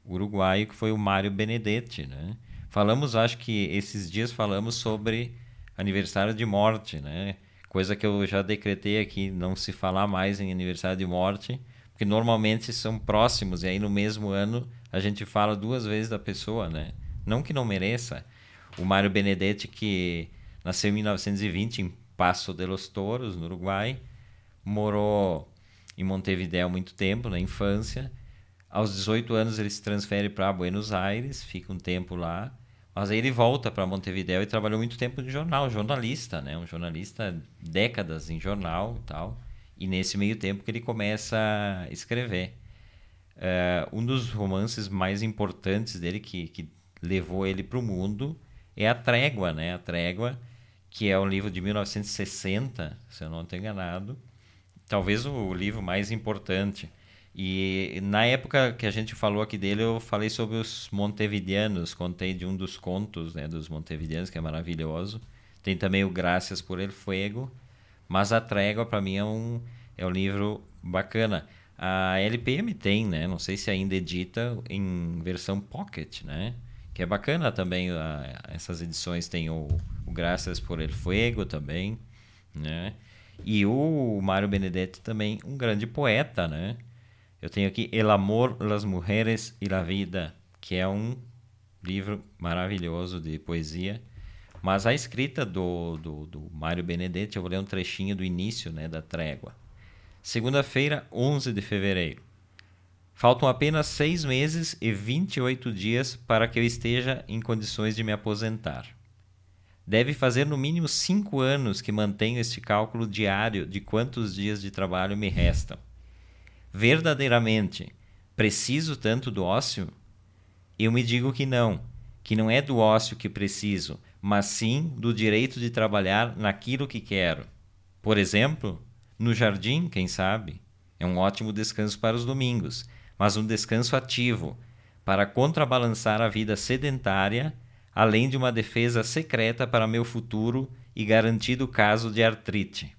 uruguaio que foi o Mário Benedetti, né? Falamos, acho que esses dias falamos sobre aniversário de morte, né? Coisa que eu já decretei aqui, não se falar mais em aniversário de morte, porque normalmente são próximos e aí no mesmo ano a gente fala duas vezes da pessoa, né? Não que não mereça. O Mário Benedetti que nasceu em 1920 em Passo de los Toros, no Uruguai. Morou em Montevideo muito tempo, na infância. Aos 18 anos ele se transfere para Buenos Aires, fica um tempo lá. Mas aí ele volta para Montevideo e trabalhou muito tempo no jornal, jornalista, né? Um jornalista décadas em jornal e tal. E nesse meio tempo que ele começa a escrever. Uh, um dos romances mais importantes dele, que, que levou ele para o mundo, é A Trégua, né? A Trégua, que é um livro de 1960, se eu não estou enganado, talvez o livro mais importante. E na época que a gente falou aqui dele, eu falei sobre os montevideanos, contei de um dos contos né, dos montevideanos, que é maravilhoso. Tem também o Graças por el Fuego, mas A Trégua, para mim, é um, é um livro bacana. A LPM tem, né? Não sei se ainda edita em versão pocket, né? Que é bacana também. A, essas edições tem o o Graças por el Fuego também, né? E o Mário Benedetti também, um grande poeta, né? Eu tenho aqui El Amor, las Mujeres y la Vida, que é um livro maravilhoso de poesia. Mas a escrita do, do, do Mário Benedetti, eu vou ler um trechinho do início né, da trégua. Segunda-feira, 11 de fevereiro. Faltam apenas seis meses e 28 dias para que eu esteja em condições de me aposentar. Deve fazer no mínimo cinco anos que mantenho este cálculo diário de quantos dias de trabalho me restam. Verdadeiramente, preciso tanto do ócio? Eu me digo que não, que não é do ócio que preciso, mas sim do direito de trabalhar naquilo que quero. Por exemplo, no jardim, quem sabe? É um ótimo descanso para os domingos mas um descanso ativo, para contrabalançar a vida sedentária, além de uma defesa secreta para meu futuro e garantido caso de artrite.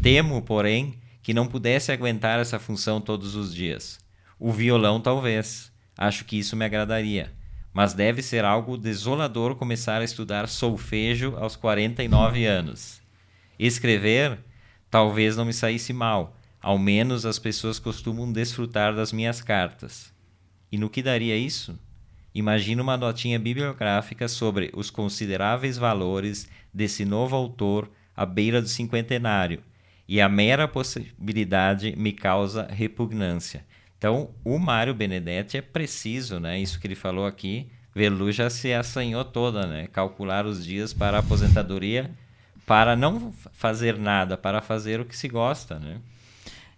Temo, porém, que não pudesse aguentar essa função todos os dias. O violão, talvez. Acho que isso me agradaria. Mas deve ser algo desolador começar a estudar solfejo aos 49 anos. Escrever, talvez não me saísse mal, ao menos as pessoas costumam desfrutar das minhas cartas. E no que daria isso? Imagina uma notinha bibliográfica sobre os consideráveis valores desse novo autor à beira do cinquentenário, e a mera possibilidade me causa repugnância. Então, o Mário Benedetti é preciso, né? Isso que ele falou aqui, Velu já se assanhou toda, né? Calcular os dias para a aposentadoria, para não fazer nada, para fazer o que se gosta, né?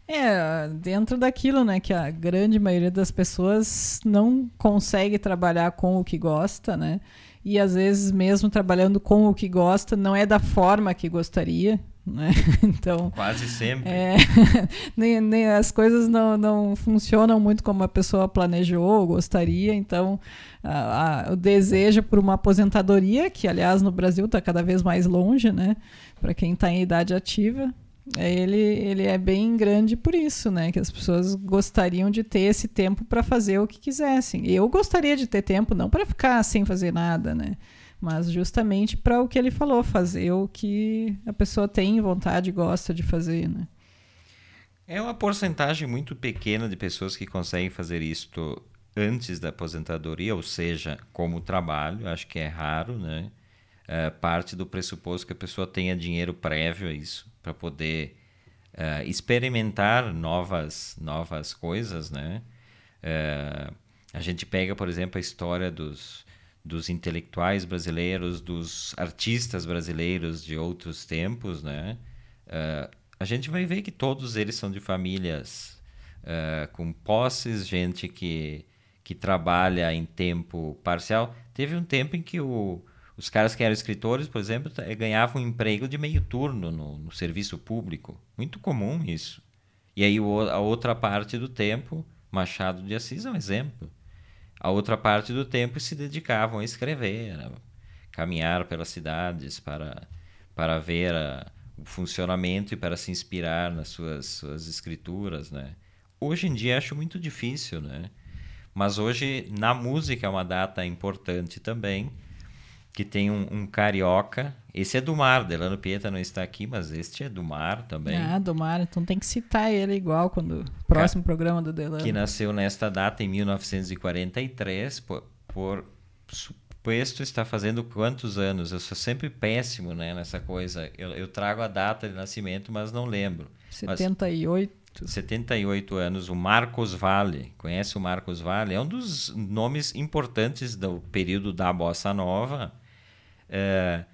É, dentro daquilo, né, que a grande maioria das pessoas não consegue trabalhar com o que gosta, né? E às vezes mesmo trabalhando com o que gosta, não é da forma que gostaria, né? Então, quase sempre. É, nem, nem, as coisas não, não funcionam muito como a pessoa planejou ou gostaria. Então, a, a, o desejo por uma aposentadoria, que aliás no Brasil está cada vez mais longe, né? Para quem está em idade ativa, ele, ele é bem grande por isso, né? Que as pessoas gostariam de ter esse tempo para fazer o que quisessem. Eu gostaria de ter tempo não para ficar sem fazer nada, né? Mas justamente para o que ele falou, fazer o que a pessoa tem vontade e gosta de fazer, né? É uma porcentagem muito pequena de pessoas que conseguem fazer isto antes da aposentadoria, ou seja, como trabalho, acho que é raro, né? É, parte do pressuposto que a pessoa tenha dinheiro prévio a isso para poder uh, experimentar novas, novas coisas, né? Uh, a gente pega, por exemplo, a história dos, dos intelectuais brasileiros, dos artistas brasileiros de outros tempos, né? A gente vai ver que todos eles são de famílias com posses, gente que, que trabalha em tempo parcial. Teve um tempo em que o, os caras que eram escritores, por exemplo, ganhavam um emprego de meio turno no, no serviço público. Muito comum isso. E aí a outra parte do tempo, Machado de Assis é um exemplo. A outra parte do tempo se dedicavam a escrever, a caminhar pelas cidades para, para ver a, o funcionamento e para se inspirar nas suas, suas escrituras, né? Hoje em dia acho muito difícil, né? Mas hoje na música é uma data importante também que tem um, um, carioca. Esse é do mar, Delano Pieta não está aqui, mas este é do mar também. Ah, do mar, então tem que citar ele igual quando próximo Ca programa do Delano. Que nasceu nesta data em 1943, por, por suposto está fazendo quantos anos? Eu sou sempre péssimo né, nessa coisa. Eu, eu trago a data de nascimento, mas não lembro. 78. Mas, 78 anos, o Marcos Valle. Conhece o Marcos Valle? É um dos nomes importantes do período da Bossa Nova é,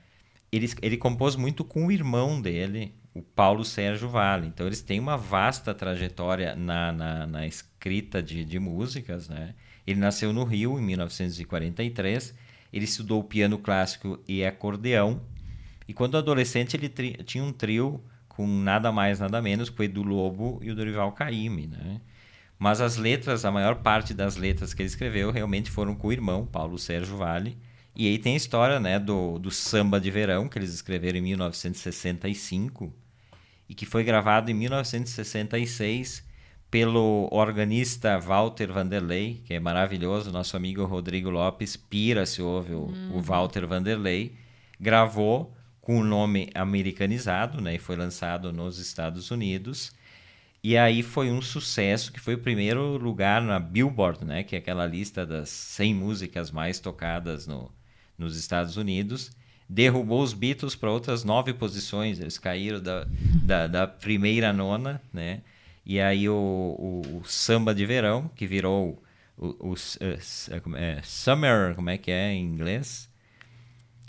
ele, ele compôs muito com o irmão dele, o Paulo Sérgio Vale. Então, eles têm uma vasta trajetória na, na, na escrita de, de músicas. Né? Ele nasceu no Rio em 1943. Ele estudou piano clássico e acordeão. E quando adolescente, ele tinha um trio com nada mais, nada menos que o Edu Lobo e o Dorival Caymmi, né? Mas as letras, a maior parte das letras que ele escreveu realmente foram com o irmão, Paulo Sérgio Vale, e aí tem a história né, do, do samba de verão, que eles escreveram em 1965, e que foi gravado em 1966 pelo organista Walter Vanderlei, que é maravilhoso, nosso amigo Rodrigo Lopes pira se ouve o, uhum. o Walter Vanderlei, gravou com o nome americanizado, né, e foi lançado nos Estados Unidos. E aí foi um sucesso, que foi o primeiro lugar na Billboard, né, que é aquela lista das 100 músicas mais tocadas no, nos Estados Unidos, derrubou os Beatles para outras nove posições, eles caíram da, da, da primeira nona, né? E aí o, o, o samba de verão, que virou o, o uh, é, Summer, como é que é em inglês?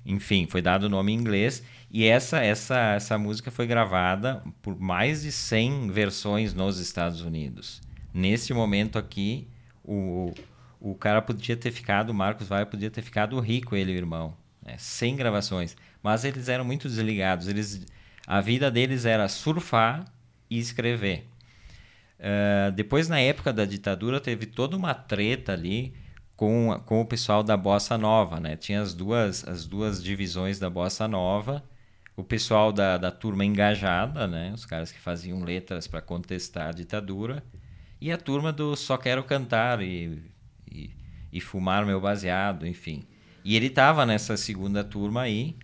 Enfim, foi dado o nome em inglês. E essa, essa, essa música foi gravada por mais de 100 versões nos Estados Unidos. Nesse momento aqui, o, o cara podia ter ficado, o Marcos Vai podia ter ficado rico, ele e o irmão. Né? 100 gravações. Mas eles eram muito desligados. Eles, a vida deles era surfar e escrever. Uh, depois, na época da ditadura, teve toda uma treta ali com, com o pessoal da Bossa Nova, né? Tinha as duas, as duas divisões da Bossa Nova. O pessoal da, da turma engajada, né? Os caras que faziam letras para contestar a ditadura. E a turma do Só Quero Cantar e, e, Fumar Meu Baseado, enfim. E ele estava nessa segunda turma aí.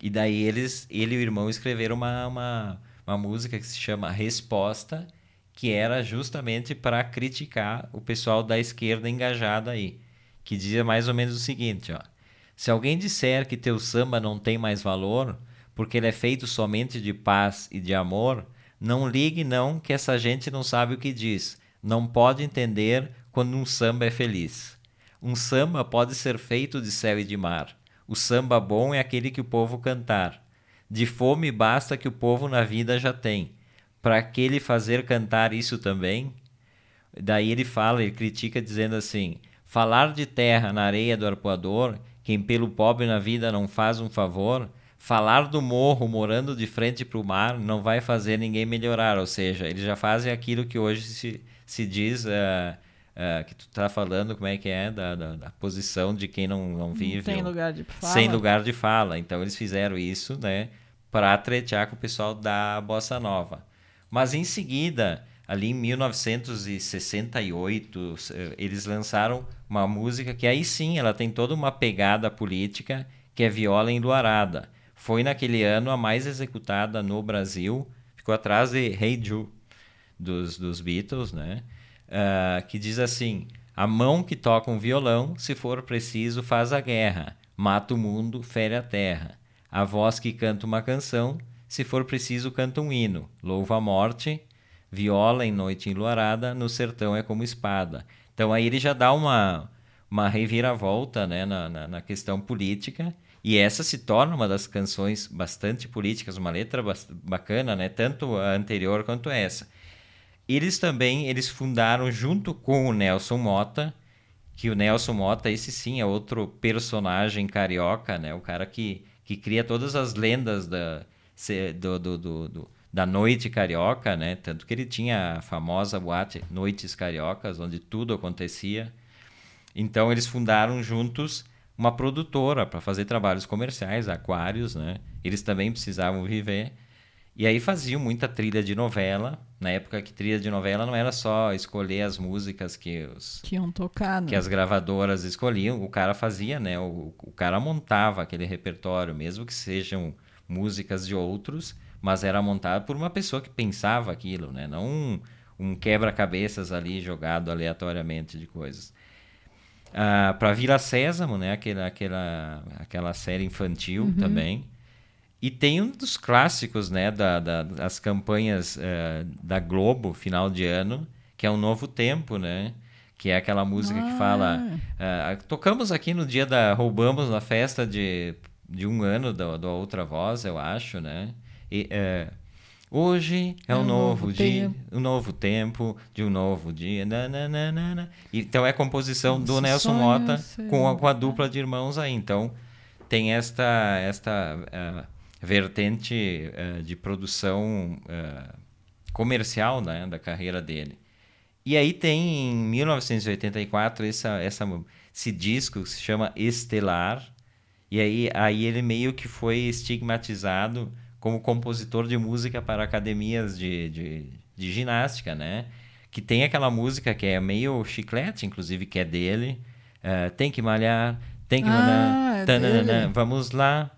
E daí eles, ele e o irmão escreveram uma, uma, uma música que se chama Resposta, que era justamente para criticar o pessoal da esquerda engajada aí, que dizia mais ou menos o seguinte, ó: Se alguém disser que teu samba não tem mais valor, porque ele é feito somente de paz e de amor, não ligue não que essa gente não sabe o que diz, não pode entender quando um samba é feliz. Um samba pode ser feito de céu e de mar. O samba bom é aquele que o povo cantar. De fome basta que o povo na vida já tem para que ele fazer cantar isso também? Daí ele fala, ele critica dizendo assim: falar de terra na areia do arpoador, quem pelo pobre na vida não faz um favor, falar do morro morando de frente para o mar não vai fazer ninguém melhorar. Ou seja, eles já fazem aquilo que hoje se, se diz. Uh, Uh, que tu está falando como é que é da, da, da, posição de quem não, não vive sem lugar de fala. sem lugar de fala então eles fizeram isso né para tretear com o pessoal da bossa nova mas em seguida, ali em 1968, eles lançaram uma música que aí sim ela tem toda uma pegada política, que é Viola Enluarada. Foi naquele ano a mais executada no Brasil, ficou atrás de Hey Jude dos, dos Beatles, né? Uh, que diz assim: A mão que toca um violão, se for preciso, faz a guerra, mata o mundo, fere a terra. A voz que canta uma canção, se for preciso, canta um hino. Louva a morte, viola em noite enluarada, no sertão é como espada. Então aí ele já dá uma, uma reviravolta né, na, na, na questão política. E essa se torna uma das canções bastante políticas, uma letra bacana, né? tanto a anterior quanto essa. Eles também eles fundaram junto com o Nelson Mota, que o Nelson Mota, esse sim é outro personagem carioca, né? o cara que, que cria todas as lendas da, do, do, do, do, da noite carioca, né? Tanto que ele tinha a famosa boate Noites Cariocas, onde tudo acontecia. Então eles fundaram juntos uma produtora para fazer trabalhos comerciais, aquários, né? Eles também precisavam viver. E aí faziam muita trilha de novela. Na época que trilha de novela não era só escolher as músicas que os que iam tocar, né? que as gravadoras escolhiam, o cara fazia, né? O, o cara montava aquele repertório, mesmo que sejam músicas de outros, mas era montado por uma pessoa que pensava aquilo, né? Não um, um quebra-cabeças ali jogado aleatoriamente de coisas. Ah, para Vila Sésamo, né? Aquela, aquela, aquela série infantil uhum. também. E tem um dos clássicos, né? Da, da das campanhas uh, da Globo, final de ano, que é um novo tempo, né? Que é aquela música ah. que fala. Uh, tocamos aqui no dia da. Roubamos na festa de de um ano da, da outra voz, eu acho, né? E, é, hoje é, é um, novo, novo dia, um novo tempo de um novo dia. Nananana. Então é composição do Nelson Mota com a, com a dupla de irmãos aí. Então tem esta esta uh, vertente uh, de produção uh, comercial né, da carreira dele. E aí tem em 1984 essa, essa, esse disco que se chama Estelar, e aí, aí ele meio que foi estigmatizado como compositor de música para academias de, de, de ginástica, né? Que tem aquela música que é meio chiclete, inclusive, que é dele. Uh, tem que malhar, tem que ah, malhar. É vamos lá.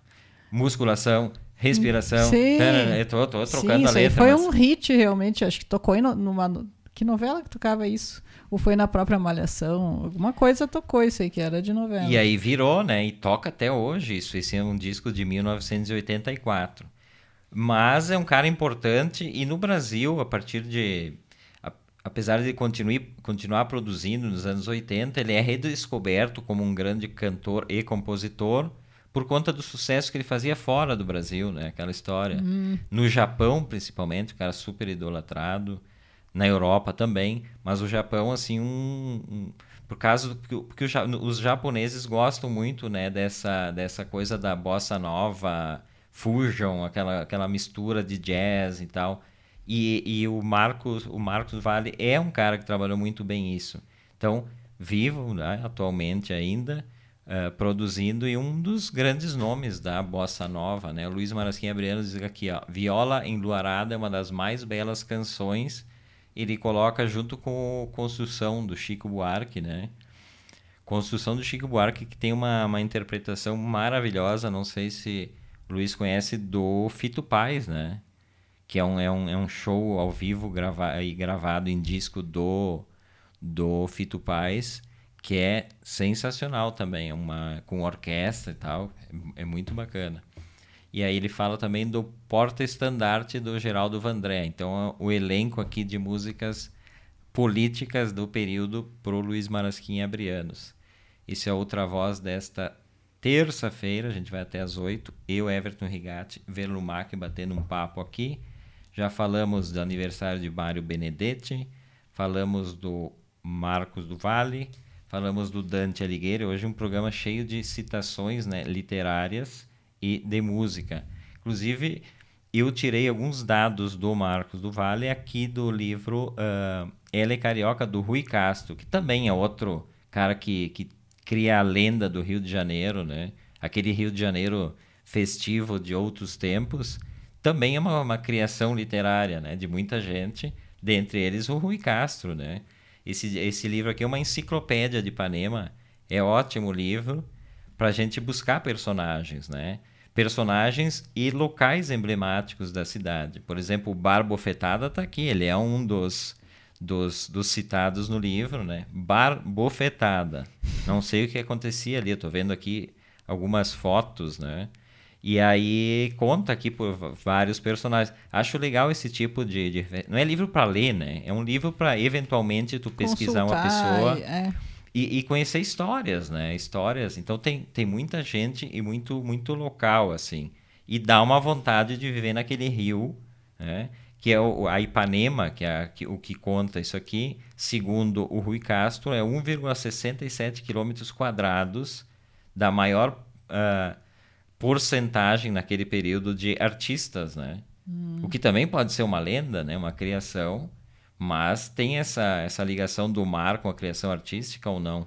Musculação, respiração. Sim. eu tô, tô trocando Sim, a letra. Foi mas... um hit, realmente. Acho que tocou em numa. Que novela que tocava isso? Ou foi na própria Malhação? Alguma coisa tocou isso aí, que era de novela. E aí virou, né? E toca até hoje isso. Esse é um disco de 1984. Mas é um cara importante e no Brasil, a partir de apesar de continue, continuar produzindo nos anos 80, ele é redescoberto como um grande cantor e compositor por conta do sucesso que ele fazia fora do Brasil, né? Aquela história. Hum. No Japão, principalmente, o cara super idolatrado. Na Europa também, mas o Japão, assim, um, um por causa do, porque os japoneses gostam muito, né, dessa, dessa coisa da bossa nova, fusion, aquela, aquela mistura de jazz e tal. E, e o Marcos, o Marcos Vale é um cara que trabalhou muito bem isso. Então, vivo, né, atualmente ainda, uh, produzindo e um dos grandes nomes da bossa nova, né? Luiz Marasquim Abriano diz aqui, ó, Viola Enluarada é uma das mais belas canções ele coloca junto com Construção do Chico Buarque, né? Construção do Chico Buarque que tem uma, uma interpretação maravilhosa, não sei se Luiz conhece, do Fito Paz, né? Que é um, é um, é um show ao vivo grava e gravado em disco do, do Fito Paz, que é sensacional também, uma, com orquestra e tal, é, é muito bacana. E aí ele fala também do porta-estandarte do Geraldo Vandré. Então, o elenco aqui de músicas políticas do período pro Luiz Marasquim Abrianos. Isso é outra voz desta terça-feira, a gente vai até às oito. Eu, Everton Rigatti, Verlumac batendo um papo aqui. Já falamos do aniversário de Mário Benedetti, falamos do Marcos do Vale, falamos do Dante Alighieri. Hoje um programa cheio de citações né, literárias e de música. Inclusive, eu tirei alguns dados do Marcos do Vale aqui do livro uh, Ela é Carioca, do Rui Castro, que também é outro cara que, que cria a lenda do Rio de Janeiro, né? Aquele Rio de Janeiro festivo de outros tempos, também é uma, uma criação literária, né? De muita gente, dentre eles o Rui Castro, né? Esse, esse livro aqui é uma enciclopédia de Ipanema, é ótimo livro para a gente buscar personagens, né? Personagens e locais emblemáticos da cidade. Por exemplo, o Bar Bofetada está aqui, ele é um dos, dos, dos, citados no livro, né? Bar Bofetada. Não sei o que acontecia ali, estou vendo aqui algumas fotos, né? E aí conta aqui por vários personagens. Acho legal esse tipo de. de... Não é livro para ler, né? É um livro para eventualmente tu pesquisar Consultar, uma pessoa. É e, e, conhecer histórias, né? Histórias. Então tem, tem muita gente e muito, muito local, assim. E dá uma vontade de viver naquele rio, né? Que é o, a Ipanema, que é a, que, o que conta isso aqui, segundo o Rui Castro, é 1,67 quilômetros quadrados da maior uh, porcentagem naquele período de artistas, né? Hum. O que também pode ser uma lenda, né? Uma criação mas tem essa, essa ligação do mar com a criação artística ou não?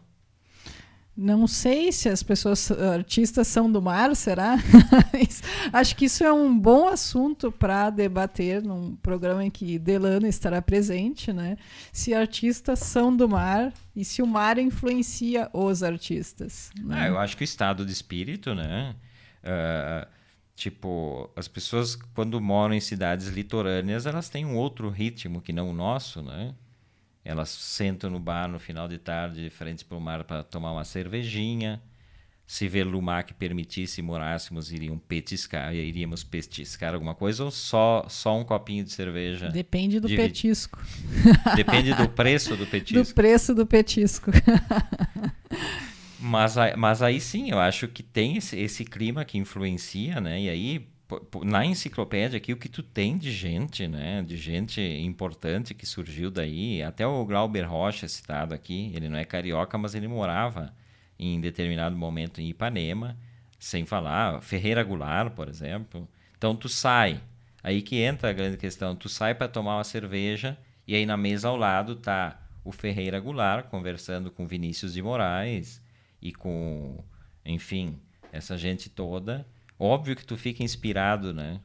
Não sei se as pessoas artistas são do mar, será? Acho que isso é um bom assunto para debater num programa em que Delano estará presente, né? Se artistas são do mar e se o mar influencia os artistas. Né? Ah, eu acho que o estado de espírito, né? Uh, Tipo, as pessoas quando moram em cidades litorâneas, elas têm um outro ritmo que não o nosso, né? Elas sentam no bar no final de tarde, de frente para o mar, para tomar uma cervejinha. Se Verlumac permitisse morássemos, iriam petiscar, iríamos petiscar alguma coisa ou só, só um copinho de cerveja? Depende do petisco. Depende do preço do petisco. Do preço do petisco. Mas, mas aí sim, eu acho que tem esse, esse clima que influencia, né? E aí, na enciclopédia aqui, o que tu tem de gente, né? De gente importante que surgiu daí. Até o Glauber Rocha citado aqui, ele não é carioca, mas ele morava em determinado momento em Ipanema, sem falar Ferreira Goulart, por exemplo. Então tu sai, aí que entra a grande questão, tu sai para tomar uma cerveja e aí na mesa ao lado tá o Ferreira Goulart conversando com Vinícius de Moraes, e com, enfim, essa gente toda, óbvio que tu fica inspirado, né?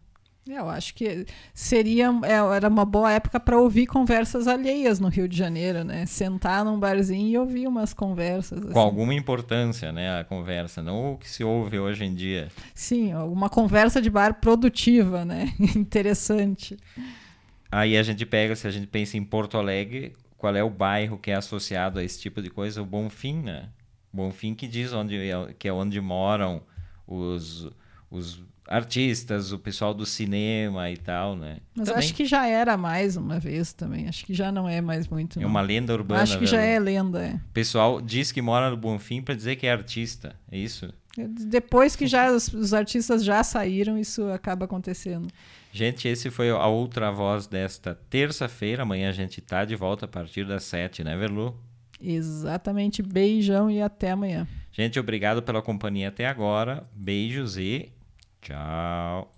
É, eu acho que seria é, era uma boa época para ouvir conversas alheias no Rio de Janeiro, né? Sentar num barzinho e ouvir umas conversas. Assim. Com alguma importância, né? A conversa, não o que se ouve hoje em dia. Sim, uma conversa de bar produtiva, né? Interessante. Aí a gente pega, se a gente pensa em Porto Alegre, qual é o bairro que é associado a esse tipo de coisa? O Bonfim, né? Bonfim que diz onde é, que é onde moram os, os artistas, o pessoal do cinema e tal, né? Mas Também acho que já era mais uma vez também. Acho que já não é mais muito. é não. uma lenda urbana. Acho que já velho. é lenda. É. O pessoal diz que mora no Bonfim para dizer que é artista, é isso? Depois que já os, os artistas já saíram, isso acaba acontecendo. Gente, esse foi a outra voz desta terça-feira. Amanhã a gente tá de volta a partir das sete, né, Verlu? Exatamente. Beijão e até amanhã. Gente, obrigado pela companhia até agora. Beijos e tchau.